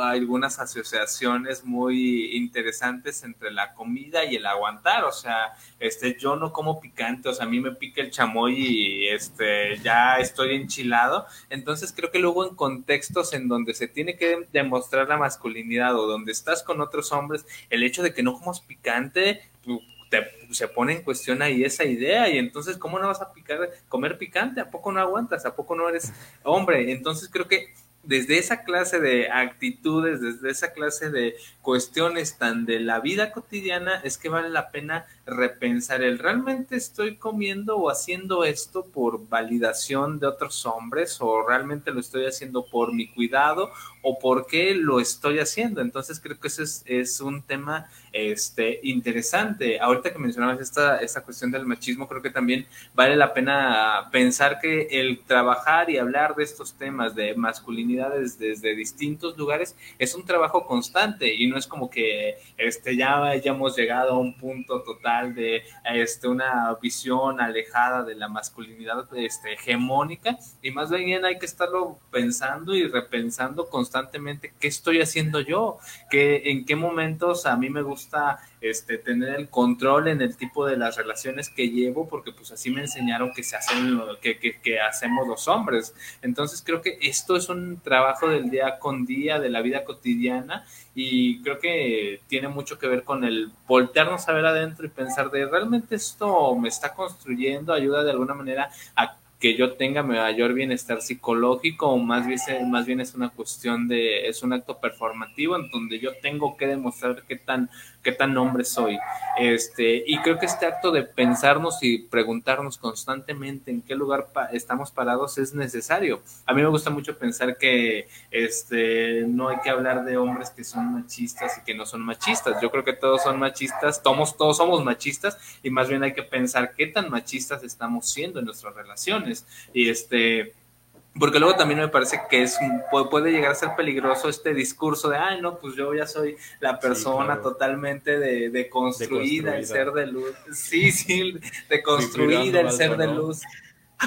Speaker 1: algunas asociaciones muy interesantes entre la comida y el aguantar. O sea este yo no como picante o sea a mí me pica el chamoy y este ya estoy enchilado. Entonces creo que luego en contextos en donde se tiene que demostrar la masculinidad o donde estás con otros hombres el hecho de que no comas picante, se pone en cuestión ahí esa idea y entonces, ¿cómo no vas a picar, comer picante? ¿A poco no aguantas? ¿A poco no eres hombre? Entonces creo que desde esa clase de actitudes, desde esa clase de cuestiones tan de la vida cotidiana, es que vale la pena repensar el realmente estoy comiendo o haciendo esto por validación de otros hombres o realmente lo estoy haciendo por mi cuidado o por qué lo estoy haciendo. Entonces creo que ese es, un tema este, interesante. Ahorita que mencionabas esta, esta cuestión del machismo, creo que también vale la pena pensar que el trabajar y hablar de estos temas de masculinidades desde distintos lugares es un trabajo constante y no es como que este, ya hayamos llegado a un punto total de este, una visión alejada de la masculinidad este, hegemónica y más bien hay que estarlo pensando y repensando constantemente constantemente qué estoy haciendo yo, ¿Qué, en qué momentos a mí me gusta este, tener el control en el tipo de las relaciones que llevo, porque pues así me enseñaron que se hacen, que, que, que hacemos los hombres. Entonces creo que esto es un trabajo del día con día, de la vida cotidiana, y creo que tiene mucho que ver con el voltearnos a ver adentro y pensar de realmente esto me está construyendo, ayuda de alguna manera a que yo tenga mayor bienestar psicológico o más bien, más bien es una cuestión de, es un acto performativo en donde yo tengo que demostrar qué tan qué tan hombre soy. Este, y creo que este acto de pensarnos y preguntarnos constantemente en qué lugar estamos parados es necesario. A mí me gusta mucho pensar que este, no hay que hablar de hombres que son machistas y que no son machistas. Yo creo que todos son machistas, todos, todos somos machistas y más bien hay que pensar qué tan machistas estamos siendo en nuestras relaciones. Y este, porque luego también me parece que es puede llegar a ser peligroso este discurso de, ay, no, pues yo ya soy la persona totalmente de, de, construida, el ser de luz. Sí, sí, de construida, el ser de luz.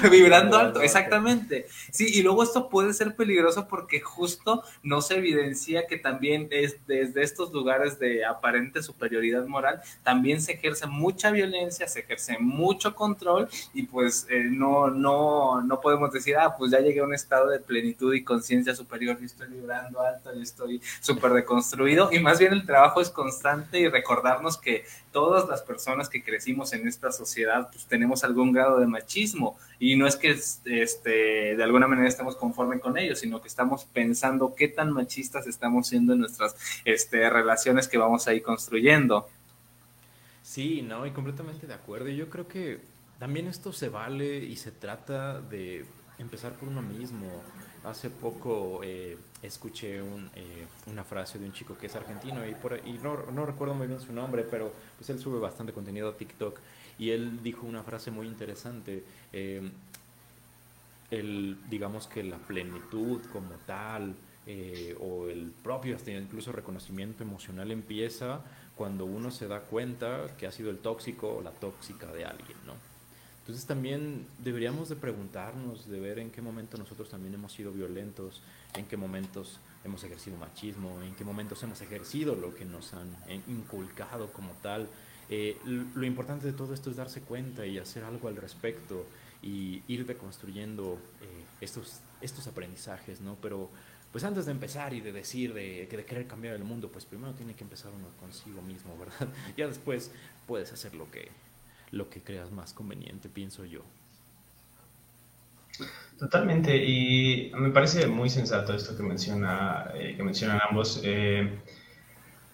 Speaker 1: Vibrando alto, exactamente. Sí, y luego esto puede ser peligroso porque justo no se evidencia que también es desde estos lugares de aparente superioridad moral, también se ejerce mucha violencia, se ejerce mucho control y pues eh, no, no, no podemos decir, ah, pues ya llegué a un estado de plenitud y conciencia superior y estoy vibrando alto y estoy súper deconstruido. Y más bien el trabajo es constante y recordarnos que todas las personas que crecimos en esta sociedad pues tenemos algún grado de machismo y no es que este, de alguna manera estemos conformes con ellos, sino que estamos pensando qué tan machistas estamos siendo en nuestras este, relaciones que vamos a ir construyendo.
Speaker 2: Sí, no, y completamente de acuerdo. Yo creo que también esto se vale y se trata de empezar por uno mismo. Hace poco eh, escuché un, eh, una frase de un chico que es argentino y, por, y no, recuerdo muy bien su nombre, pero pues él sube bastante contenido a TikTok y él dijo una frase muy interesante. Eh, el, digamos que la plenitud como tal, eh, o el propio, hasta incluso reconocimiento emocional empieza cuando uno se da cuenta que ha sido el tóxico o la tóxica de alguien, ¿no? Entonces también deberíamos de preguntarnos, de ver en qué momento nosotros también hemos sido violentos, en qué momentos hemos ejercido machismo, en qué momentos hemos ejercido lo que nos han inculcado como tal, eh, lo importante de todo esto es darse cuenta y hacer algo al respecto y ir deconstruyendo eh, estos, estos aprendizajes, ¿no? Pero pues antes de empezar y de decir de, que de querer cambiar el mundo, pues primero tiene que empezar uno consigo mismo, ¿verdad? Ya después puedes hacer lo que, lo que creas más conveniente, pienso yo.
Speaker 3: Totalmente, y me parece muy sensato esto que, menciona, eh, que mencionan ambos,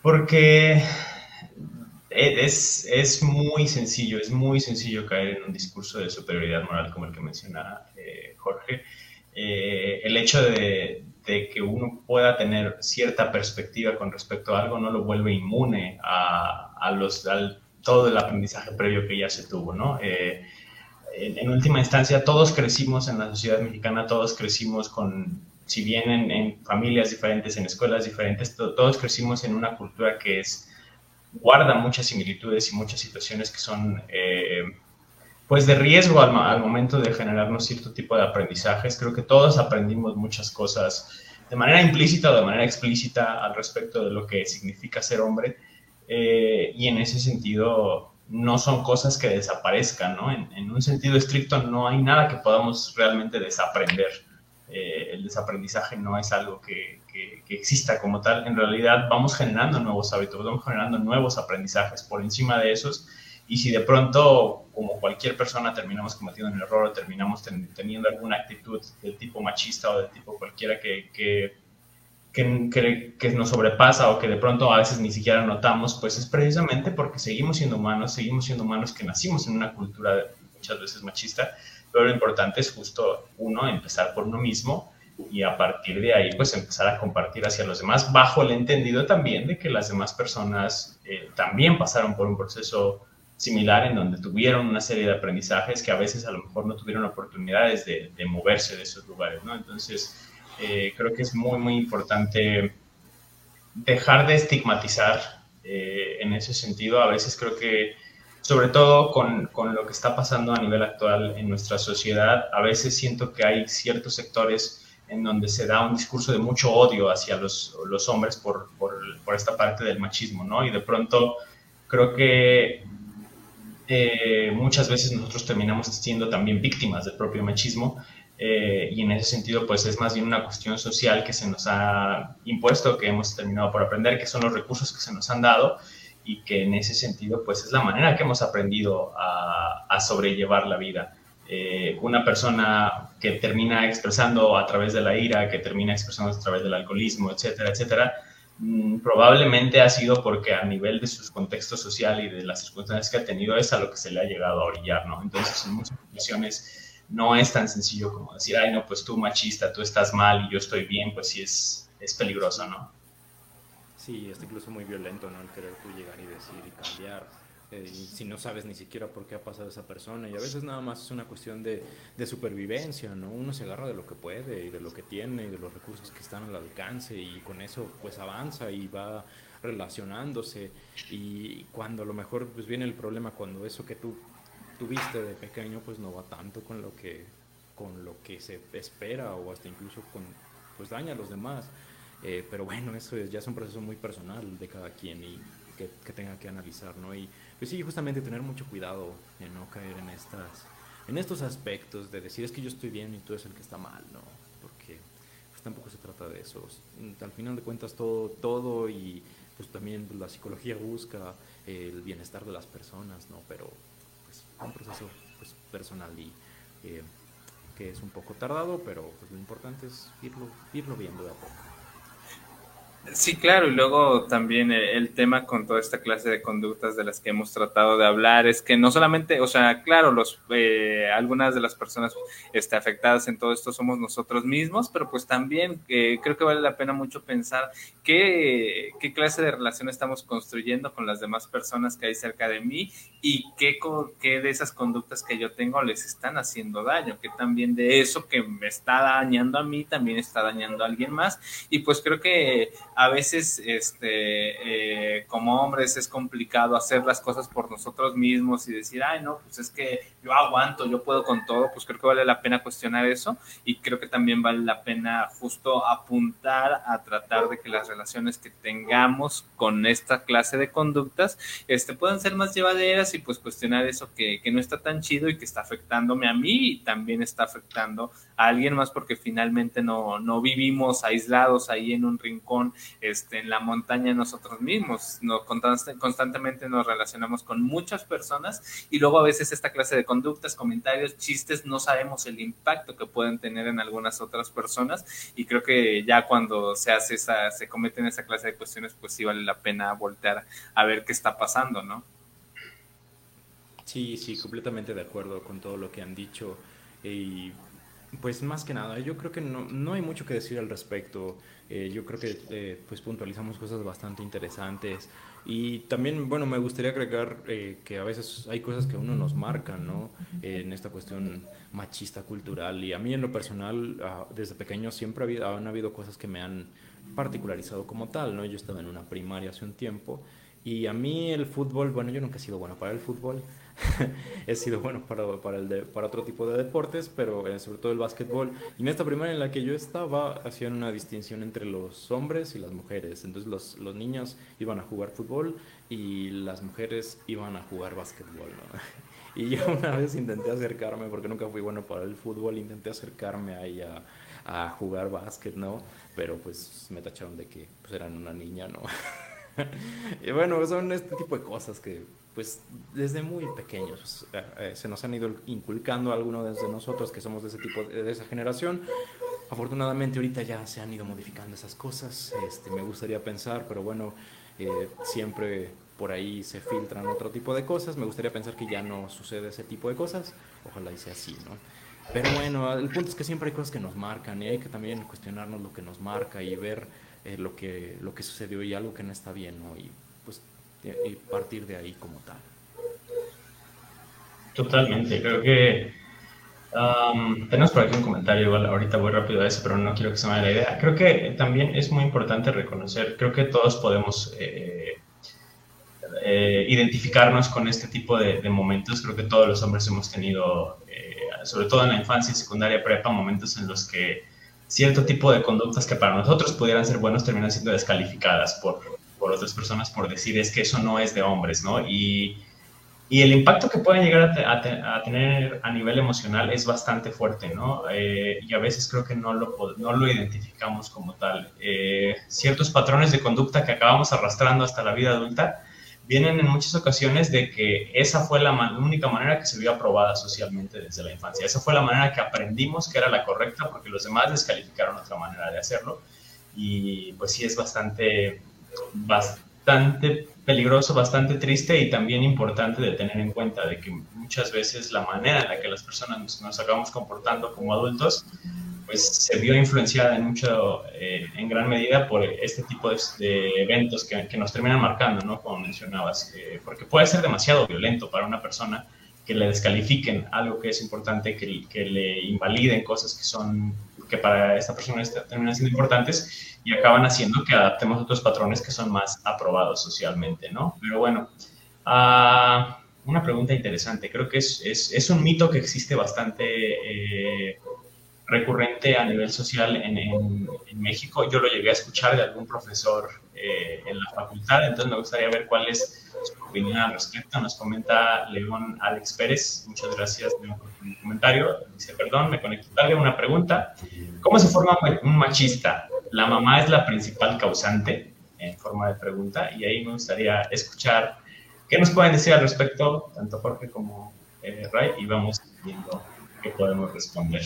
Speaker 3: porque es, es, muy sencillo, es muy sencillo caer en un discurso de superioridad moral como el que menciona eh, Jorge. Eh, el hecho de, de, que uno pueda tener cierta perspectiva con respecto a algo no lo vuelve inmune a, a los, todo el aprendizaje previo que ya se tuvo, ¿no? Eh, en, última instancia, todos crecimos en la sociedad mexicana, todos crecimos con, si bien en, en familias diferentes, en escuelas diferentes, todos crecimos en una cultura que es guarda muchas similitudes y muchas situaciones que son eh, pues de riesgo al, al, momento de generarnos cierto tipo de aprendizajes. Creo que todos aprendimos muchas cosas de manera implícita o de manera explícita al respecto de lo que significa ser hombre eh, y en ese sentido no son cosas que desaparezcan, ¿no? En, en, un sentido estricto no hay nada que podamos realmente desaprender. Eh, el desaprendizaje no es algo que, que, exista como tal, en realidad vamos generando nuevos hábitos, vamos generando nuevos aprendizajes por encima de esos. Y si de pronto, como cualquier persona, terminamos cometiendo un error o terminamos teniendo alguna actitud del tipo machista o del tipo cualquiera que, que, que, que, nos sobrepasa o que de pronto a veces ni siquiera notamos, pues es precisamente porque seguimos siendo humanos, seguimos siendo humanos que nacimos en una cultura muchas veces machista, pero lo importante es justo uno, empezar por uno mismo y a partir de ahí pues empezar a compartir hacia los demás bajo el entendido también de que las demás personas eh, también pasaron por un proceso similar en donde tuvieron una serie de aprendizajes que a veces a lo mejor no tuvieron oportunidades de, moverse de esos lugares, ¿no? Entonces eh, creo que es muy muy importante dejar de estigmatizar eh, en ese sentido. A veces creo que sobre todo con, con lo que está pasando a nivel actual en nuestra sociedad, a veces siento que hay ciertos sectores en donde se da un discurso de mucho odio hacia los, los hombres por, por, por, esta parte del machismo, ¿no? Y de pronto creo que eh, muchas veces nosotros terminamos siendo también víctimas del propio machismo eh, y en ese sentido pues es más bien una cuestión social que se nos ha impuesto, que hemos terminado por aprender, que son los recursos que se nos han dado y que en ese sentido pues es la manera que hemos aprendido a, a sobrellevar la vida. Eh, una persona que termina expresando a través de la ira, que termina expresando a través del alcoholismo, etcétera, etcétera, mm, probablemente ha sido porque a nivel de su contexto social y de las circunstancias que ha tenido es a lo que se le ha llegado a orillar, ¿no? Entonces, en muchas ocasiones no es tan sencillo como decir, ay, no, pues tú machista, tú estás mal y yo estoy bien, pues sí es, es peligroso, ¿no?
Speaker 2: Sí, es incluso muy violento, ¿no? El querer tú llegar y decir y cambiar eh, si no sabes ni siquiera por qué ha pasado esa persona. Y a veces nada más es una cuestión de, de, supervivencia, ¿no? Uno se agarra de lo que puede y de lo que tiene y de los recursos que están al alcance y con eso pues avanza y va relacionándose. Y cuando a lo mejor pues viene el problema, cuando eso que tú tuviste de pequeño pues no va tanto con lo que, con lo que se espera o hasta incluso con, pues daña a los demás. Eh, pero bueno, eso es, ya es un proceso muy personal de cada quien y que, que tenga que analizar, ¿no? Y pues sí, justamente tener mucho cuidado en no caer en estas, en estos aspectos de decir es que yo estoy bien y tú eres el que está mal, ¿no? Porque pues tampoco se trata de eso. Al final de cuentas todo, todo y pues también la psicología busca el bienestar de las personas, ¿no? Pero un proceso pues, personal y eh, que es un poco tardado, pero pues, lo importante es irlo, irlo viendo de a poco.
Speaker 1: Sí, claro, y luego también el tema con toda esta clase de conductas de las que hemos tratado de hablar es que no solamente, o sea, claro, los eh, algunas de las personas este, afectadas en todo esto somos nosotros mismos, pero pues también eh, creo que vale la pena mucho pensar qué, qué clase de relación estamos construyendo con las demás personas que hay cerca de mí y qué, qué de esas conductas que yo tengo les están haciendo daño, que también de eso que me está dañando a mí también está dañando a alguien más. Y pues creo que a veces este, eh, como hombres es complicado hacer las cosas por nosotros mismos y decir, ay, no, pues es que yo aguanto, yo puedo con todo, pues creo que vale la pena cuestionar eso y creo que también vale la pena justo apuntar a tratar de que las relaciones que tengamos con esta clase de conductas este, puedan ser más llevaderas y pues cuestionar eso que, que no está tan chido y que está afectándome a mí y también está afectando a alguien más porque finalmente no, no vivimos aislados ahí en un rincón este, en la montaña nosotros mismos. Nos, constantemente nos relacionamos con muchas personas y luego a veces esta clase de conductas, comentarios, chistes, no sabemos el impacto que pueden tener en algunas otras personas y creo que ya cuando se hace esa, se cometen esa clase de cuestiones, pues sí vale la pena voltear a ver qué está pasando, ¿no?
Speaker 2: Sí, sí, completamente de acuerdo con todo lo que han dicho. Y pues más que nada, yo creo que no, no hay mucho que decir al respecto. Eh, yo creo que eh, pues puntualizamos cosas bastante interesantes y también, bueno, me gustaría agregar eh, que a veces hay cosas que uno nos marcan, ¿no? en esta cuestión machista cultural y a mí en lo personal, ah, desde pequeño siempre ha habido, han habido cosas que me han particularizado como tal, ¿no? Yo estaba en una primaria hace un tiempo y a mí el fútbol, bueno, yo nunca he sido bueno para el fútbol, he sido bueno para, para, el para otro tipo de deportes, pero eh, sobre todo el básquetbol. Y en esta primera en la que yo estaba, hacían una distinción entre los hombres y las mujeres. Entonces los, los niños iban a jugar fútbol y las mujeres iban a jugar básquetbol. Y yo una vez intenté acercarme, porque nunca fui bueno para el fútbol, intenté acercarme ahí a, a jugar básquet, ¿no? Pero pues me tacharon de que pues, eran una niña, ¿no? y bueno, son este tipo de cosas que pues desde muy pequeños eh, eh, se nos han ido inculcando algunos de nosotros que somos de ese tipo de, esa generación. Afortunadamente ahorita ya se han ido modificando esas cosas. Este, me gustaría pensar, pero bueno, eh, siempre por ahí se filtran otro tipo de cosas. Me gustaría pensar que ya no sucede ese tipo de cosas. Ojalá y sea así, ¿no? Pero bueno, el punto es que siempre hay cosas que nos marcan y hay que también cuestionarnos lo que nos marca y ver lo, que, lo que sucedió y algo que no está bien, ¿no? Y y partir de ahí como tal.
Speaker 3: Totalmente, creo que um, tenemos por aquí un comentario, igual ahorita voy rápido a eso, pero no quiero que se me vaya la idea. Creo que también es muy importante reconocer, creo que todos podemos eh, eh, identificarnos con este tipo de, momentos, creo que todos los hombres hemos tenido, eh, sobre todo en la infancia, secundaria, prepa, momentos en los que cierto tipo de conductas que para nosotros pudieran ser buenos terminan siendo descalificadas por, por otras personas por decir es que eso no es de hombres, ¿no? Y, y el impacto que pueden llegar a, a, tener a nivel emocional es bastante fuerte, ¿no? Eh, y a veces creo que no lo, no lo identificamos como tal. Eh, ciertos patrones de conducta que acabamos arrastrando hasta la vida adulta vienen en muchas ocasiones de que esa fue la única manera que se vio aprobada socialmente desde la infancia. Esa fue la manera que aprendimos que era la correcta porque los demás descalificaron otra manera de hacerlo. Y pues sí es bastante, bastante peligroso, bastante triste y también importante de tener en cuenta de que muchas veces la manera en la que las personas nos, nos acabamos comportando como adultos pues se vio influenciada en mucho, eh, en gran medida por este tipo de, eventos que, que, nos terminan marcando, ¿no? Como mencionabas, porque puede ser demasiado violento para una persona que le descalifiquen algo que es importante, que, que le invaliden cosas que son, que para esta persona terminan siendo importantes y acaban haciendo que adaptemos otros patrones que son más aprobados socialmente, ¿no? Pero bueno, uh, una pregunta interesante, creo que es, es, es, un mito que existe bastante... Eh, recurrente a nivel social en, en, México. Yo lo llegué a escuchar de algún profesor eh, en la facultad, entonces me gustaría ver cuál es su opinión al respecto. Nos comenta León Alex Pérez, muchas gracias por tu comentario. Dice, perdón, me conecto tarde, una pregunta. ¿Cómo se forma un machista? ¿La mamá es la principal causante? En forma de pregunta, y ahí me gustaría escuchar qué nos pueden decir al respecto, tanto Jorge como eh, Ray, y vamos viendo qué podemos responder.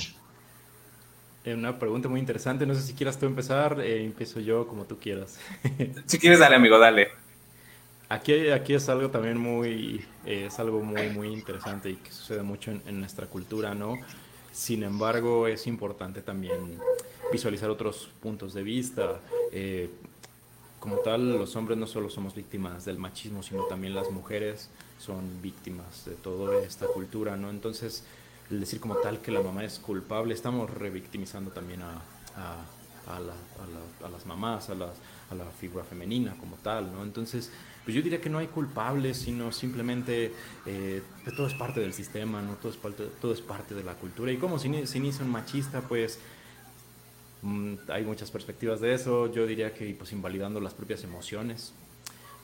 Speaker 2: Eh, una pregunta muy interesante. No sé si quieras tú empezar, eh, empiezo yo como tú quieras.
Speaker 1: si quieres, dale, amigo, dale.
Speaker 2: Aquí, aquí es algo también muy, eh, es algo muy, muy interesante y que sucede mucho en, nuestra cultura, ¿no? Sin embargo, es importante también visualizar otros puntos de vista. como tal, los hombres no solo somos víctimas del machismo, sino también las mujeres son víctimas de toda esta cultura, ¿no? Entonces, el decir como tal que la mamá es culpable, estamos revictimizando también a, a, a, la, a las mamás, a, las, a la figura femenina como tal, ¿no? Entonces, pues yo diría que no hay culpables, sino simplemente eh, todo es parte del sistema, ¿no? Todo es parte, todo es de la cultura. Y como se, inicia un machista, pues mm, hay muchas perspectivas de eso. Yo diría que pues invalidando las propias emociones,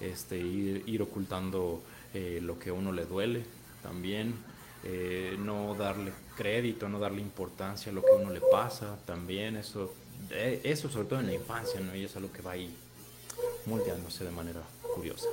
Speaker 2: este, ir, ocultando eh, lo que a uno le duele también. Eh, no darle crédito, no darle importancia a lo que a uno le pasa, también eso, eso sobre todo en la infancia, ¿no? Y es algo que va ahí moldeándose de manera curiosa.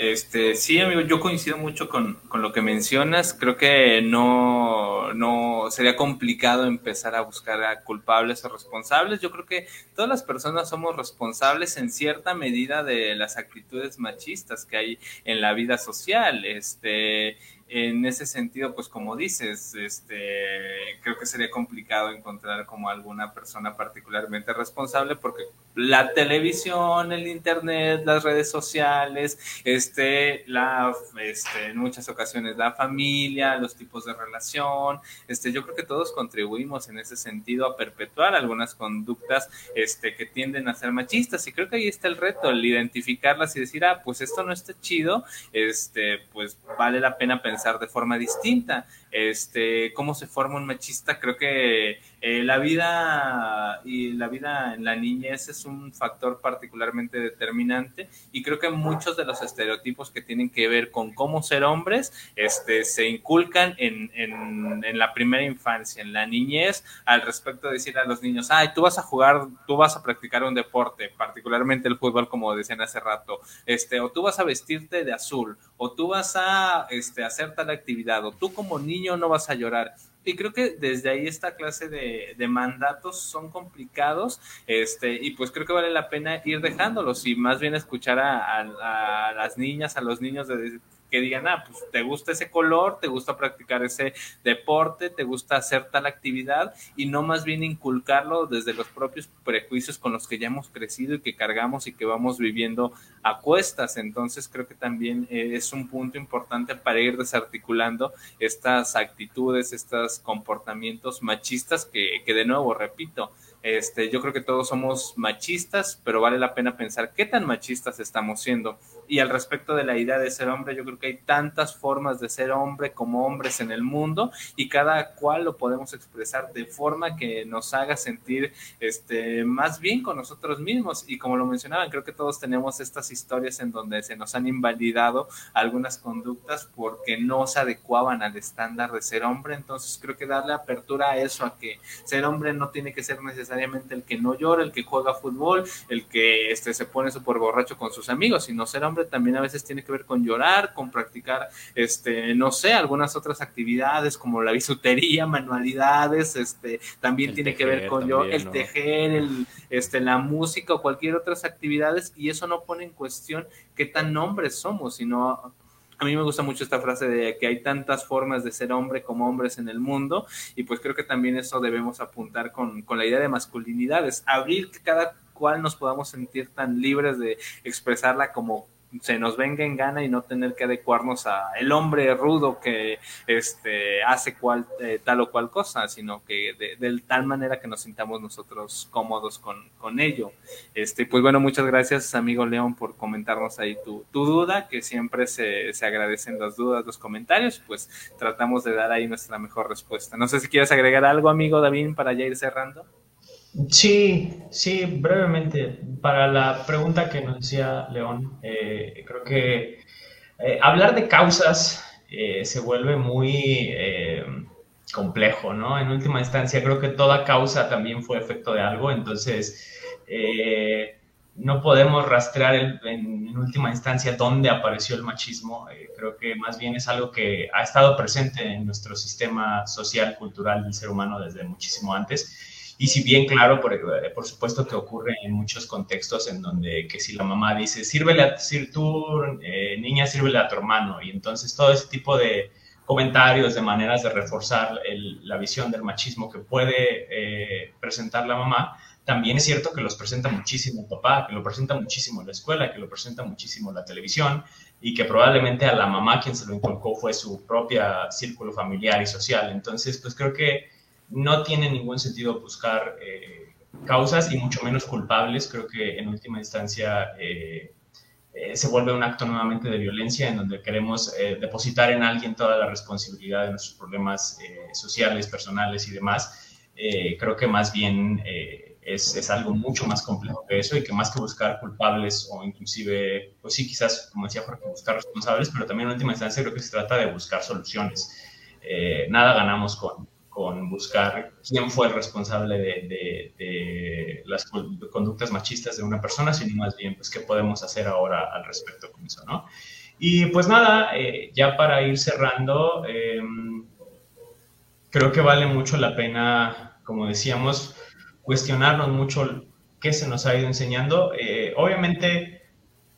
Speaker 1: Este, sí, amigo, yo coincido mucho con, con, lo que mencionas. Creo que no, no sería complicado empezar a buscar a culpables o responsables. Yo creo que todas las personas somos responsables en cierta medida de las actitudes machistas que hay en la vida social. Este, en ese sentido, pues como dices, este, creo que sería complicado encontrar como alguna persona particularmente responsable porque la televisión, el internet, las redes sociales, este, la, este, en muchas ocasiones la familia, los tipos de relación, este, yo creo que todos contribuimos en ese sentido a perpetuar algunas conductas, este, que tienden a ser machistas. Y creo que ahí está el reto, el identificarlas y decir, ah, pues esto no está chido, este, pues vale la pena pensar de forma distinta. Este, cómo se forma un machista, creo que eh, la vida y la vida en la niñez es un factor particularmente determinante y creo que muchos de los estereotipos que tienen que ver con cómo ser hombres este, se inculcan en, en, en la primera infancia, en la niñez, al respecto de decir a los niños, ay, tú vas a jugar, tú vas a practicar un deporte, particularmente el fútbol, como decían hace rato, este, o tú vas a vestirte de azul, o tú vas a este, hacer tal actividad, o tú como niño no vas a llorar. Y creo que desde ahí esta clase de, mandatos son complicados este, y pues creo que vale la pena ir dejándolos y más bien escuchar a, a, a las niñas, a los niños de que digan, ah, pues te gusta ese color, te gusta practicar ese deporte, te gusta hacer tal actividad y no más bien inculcarlo desde los propios prejuicios con los que ya hemos crecido y que cargamos y que vamos viviendo a cuestas. Entonces creo que también eh, es un punto importante para ir desarticulando estas actitudes, estos comportamientos machistas que, que de nuevo, repito, este, yo creo que todos somos machistas, pero vale la pena pensar qué tan machistas estamos siendo. y al respecto de la idea de ser hombre, yo creo que hay tantas formas de ser hombre como hombres en el mundo y cada cual lo podemos expresar de forma que nos haga sentir este, más bien con nosotros mismos. Y como lo mencionaban, creo que todos tenemos estas historias en donde se nos han invalidado algunas conductas porque no se adecuaban al estándar de ser hombre. Entonces creo que darle apertura a eso, a que ser hombre no tiene que ser necesariamente el que no llora, el que juega fútbol, el que este, se pone súper borracho con sus amigos, sino ser hombre también a veces tiene que ver con llorar, con practicar, este, no sé, algunas otras actividades como la bisutería, manualidades, este, también tiene que ver con yo, el tejer, el, este, la música o cualquier otras actividades y eso no pone en cuestión qué tan hombres somos, sino a mí me gusta mucho esta frase de que hay tantas formas de ser hombre como hombres en el mundo y pues creo que también eso debemos apuntar con, con la idea de masculinidades, abrir que cada cual nos podamos sentir tan libres de expresarla como se nos venga en gana y no tener que adecuarnos a el hombre rudo que este hace cual eh, tal o cual cosa, sino que de, tal manera que nos sintamos nosotros cómodos con, con, ello. Este, pues bueno, muchas gracias amigo León por comentarnos ahí tu, tu duda, que siempre se, se, agradecen las dudas, los comentarios, pues tratamos de dar ahí nuestra mejor respuesta. No sé si quieres agregar algo, amigo David, para ya ir cerrando.
Speaker 3: Sí, sí, brevemente, para la pregunta que nos decía León, eh, creo que eh, hablar de causas eh, se vuelve muy complejo, ¿no? En última instancia, creo que toda causa también fue efecto de algo, entonces no podemos rastrear en, última instancia dónde apareció el machismo. creo que más bien es algo que ha estado presente en nuestro sistema social, cultural del ser humano desde muchísimo antes y si bien, claro, por, eh, por, supuesto que ocurre en muchos contextos en donde que si la mamá dice, sírvele a si tú, eh, niña, sírvele a tu hermano, y entonces todo ese tipo de comentarios, de maneras de reforzar la visión del machismo que puede eh, presentar la mamá, también es cierto que los presenta muchísimo el papá, que lo presenta muchísimo la escuela, que lo presenta muchísimo la televisión, y que probablemente a la mamá quien se lo inculcó fue su propia círculo familiar y social. Entonces, pues creo que no tiene ningún sentido buscar eh, causas y mucho menos culpables. Creo que en última instancia eh, eh, se vuelve un acto nuevamente de violencia en donde queremos depositar en alguien toda la responsabilidad de nuestros problemas sociales, personales y demás. creo que más bien es, es, algo mucho más complejo que eso y que más que buscar culpables o inclusive, pues sí, quizás, como decía Jorge, buscar responsables, pero también en última instancia creo que se trata de buscar soluciones. nada ganamos con, con buscar quién fue el responsable de, las conductas machistas de una persona, sino más bien, pues, qué podemos hacer ahora al respecto con eso, ¿no? Y pues nada, eh, ya para ir cerrando, em, creo que vale mucho la pena, como decíamos, cuestionarnos mucho qué se nos ha ido enseñando. Eh, obviamente,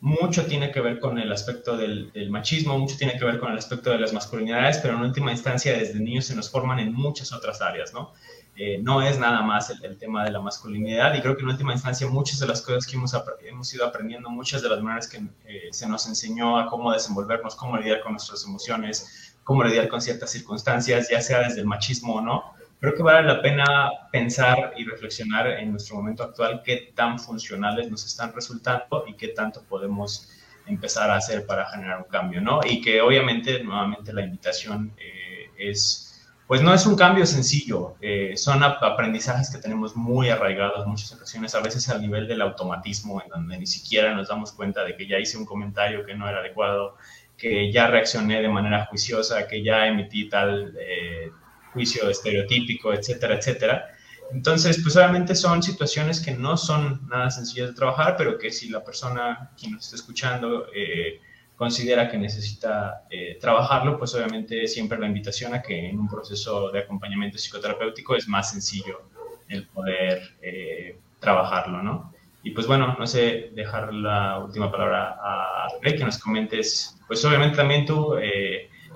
Speaker 3: mucho tiene que ver con el aspecto del, machismo, mucho tiene que ver con el aspecto de las masculinidades, pero en última instancia desde niños se nos forman en muchas otras áreas, ¿no? Eh, no es nada más el, tema de la masculinidad y creo que en última instancia muchas de las cosas que hemos, hemos ido aprendiendo, muchas de las maneras que eh, se nos enseñó a cómo desenvolvernos, cómo lidiar con nuestras emociones, cómo lidiar con ciertas circunstancias, ya sea desde el machismo o no, creo que vale la pena pensar y reflexionar en nuestro momento actual qué tan funcionales nos están resultando y qué tanto podemos empezar a hacer para generar un cambio, ¿no? Y que obviamente, nuevamente, la invitación eh, es, pues no es un cambio sencillo, eh, son aprendizajes que tenemos muy arraigados muchas ocasiones, a veces al nivel del automatismo, en donde ni siquiera nos damos cuenta de que ya hice un comentario que no era adecuado, que ya reaccioné de manera juiciosa, que ya emití tal... Eh, juicio estereotípico, etcétera, etcétera. Entonces, pues obviamente son situaciones que no son nada sencillas de trabajar, pero que si la persona quien nos está escuchando eh, considera que necesita eh, trabajarlo, pues obviamente siempre la invitación a que en un proceso de acompañamiento psicoterapéutico es más sencillo el poder eh, trabajarlo, ¿no? Y pues bueno, no sé, dejar la última palabra a Rey, que nos comentes, pues obviamente también tú,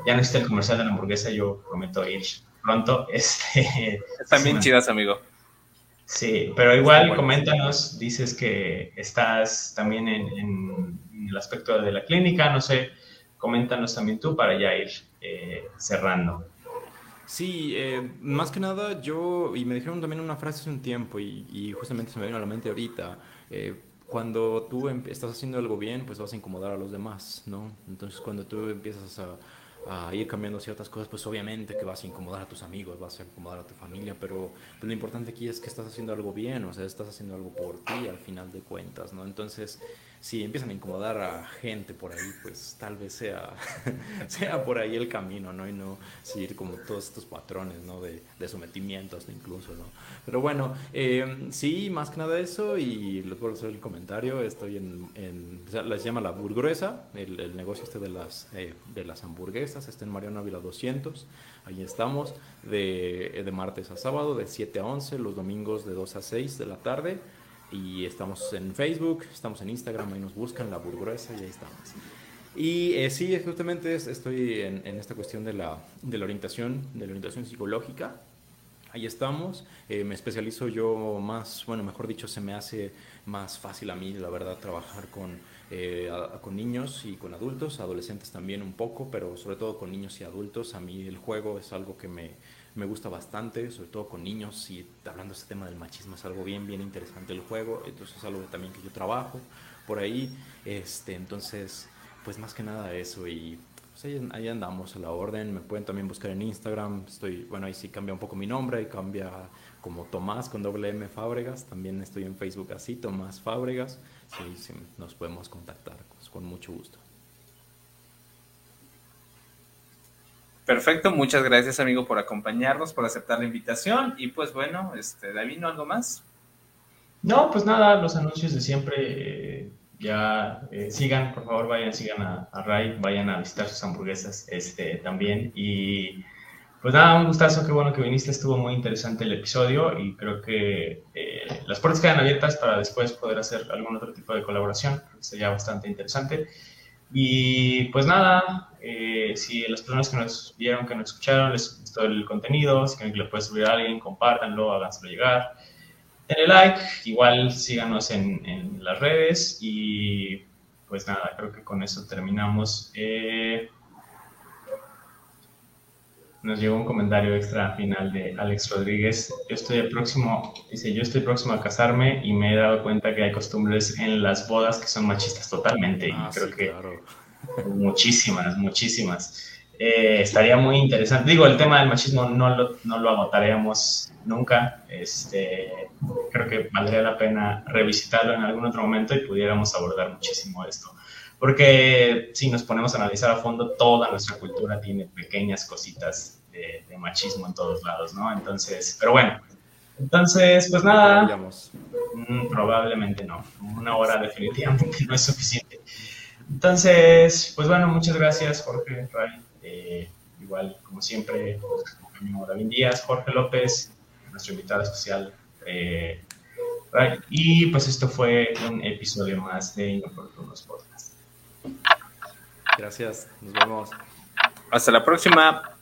Speaker 3: ya no existe el comercial de la hamburguesa, yo prometo ir pronto. Este,
Speaker 1: Están bien chidas, amigo.
Speaker 3: Sí, pero igual coméntanos, dices que estás también en, el aspecto de la clínica, no sé, coméntanos también tú para ya ir eh, cerrando.
Speaker 2: Sí, eh, más que nada yo, y me dijeron también una frase hace un tiempo y, justamente se me vino a la mente ahorita, eh, cuando tú estás haciendo algo bien, pues vas a incomodar a los demás, ¿no? Entonces cuando tú empiezas a a ir cambiando ciertas cosas, pues obviamente que vas a incomodar a tus amigos, vas a incomodar a tu familia, pero pues, lo importante aquí es que estás haciendo algo bien, o sea, estás haciendo algo por ti al final de cuentas, ¿no? Entonces, si empiezan a incomodar a gente por ahí, pues tal vez sea, sea por ahí el camino, ¿no? Y no seguir como todos estos patrones, ¿no? De, de sometimientos incluso, ¿no? Pero bueno, eh, sí, más que nada eso, y les puedo hacer el comentario, estoy en, en o sea, les llama La Burguesa, el, el, negocio este de las, eh, de las hamburguesas, está en Mariano Ávila 200, ahí estamos, de, de martes a sábado, de 7 a 11, los domingos de 2 a 6 de la tarde, y estamos en Facebook, estamos en Instagram, ahí nos buscan la burguesa y ahí estamos. Y eh, sí, justamente estoy en, en, esta cuestión de la, de la orientación, de la orientación psicológica. Ahí estamos. Eh, me especializo yo más, bueno, mejor dicho, se me hace más fácil a mí, la verdad, trabajar con, eh, a, con niños y con adultos, adolescentes también un poco, pero sobre todo con niños y adultos. A mí el juego es algo que me, me gusta bastante, sobre todo con niños y hablando de este tema del machismo es algo bien, bien interesante el juego, entonces es algo también que yo trabajo por ahí, este, entonces, pues más que nada eso y pues ahí, andamos a la orden, me pueden también buscar en Instagram, estoy, bueno, ahí sí cambia un poco mi nombre y cambia como Tomás con doble M Fábregas, también estoy en Facebook así, Tomás Fábregas, sí, sí nos podemos contactar pues, con mucho gusto.
Speaker 1: Perfecto, muchas gracias amigo por acompañarnos, por aceptar la invitación y pues bueno, este, David, ¿no algo más?
Speaker 3: No, pues nada, los anuncios de siempre, eh, ya eh, sigan, por favor vayan, sigan a, a, Ray, vayan a visitar sus hamburguesas este, también y pues nada, un gustazo, qué bueno que viniste, estuvo muy interesante el episodio y creo que eh, las puertas quedan abiertas para después poder hacer algún otro tipo de colaboración, sería bastante interesante. Y pues nada, eh, si las personas que nos vieron, que nos escucharon, les gustó el contenido, si creen que le puede subir a alguien, compártanlo, háganselo llegar. Denle like, igual síganos en, en, las redes y pues nada, creo que con eso terminamos. Eh, nos llegó un comentario extra final de Alex Rodríguez. Yo estoy próximo, dice, yo estoy próximo a casarme y me he dado cuenta que hay costumbres en las bodas que son machistas totalmente.
Speaker 2: Ah,
Speaker 3: y creo
Speaker 2: sí,
Speaker 3: que
Speaker 2: claro.
Speaker 3: Muchísimas, muchísimas. Eh, estaría muy interesante. Digo, el tema del machismo no lo, no lo agotaríamos nunca. Este, creo que valdría la pena revisitarlo en algún otro momento y pudiéramos abordar muchísimo esto. Porque si nos ponemos a analizar a fondo, toda nuestra cultura tiene pequeñas cositas de, de machismo en todos lados, ¿no? Entonces, pero bueno. Entonces, pues nada. Mm, probablemente no. Una hora definitivamente no es suficiente. Entonces, pues bueno, muchas gracias, Jorge, Ray. Eh, igual, como siempre, David Díaz, Jorge López, nuestro invitado especial. Eh, Ray. Y pues esto fue un episodio más de Inoportunos Podcast.
Speaker 2: Gracias, nos vemos.
Speaker 1: Hasta la próxima.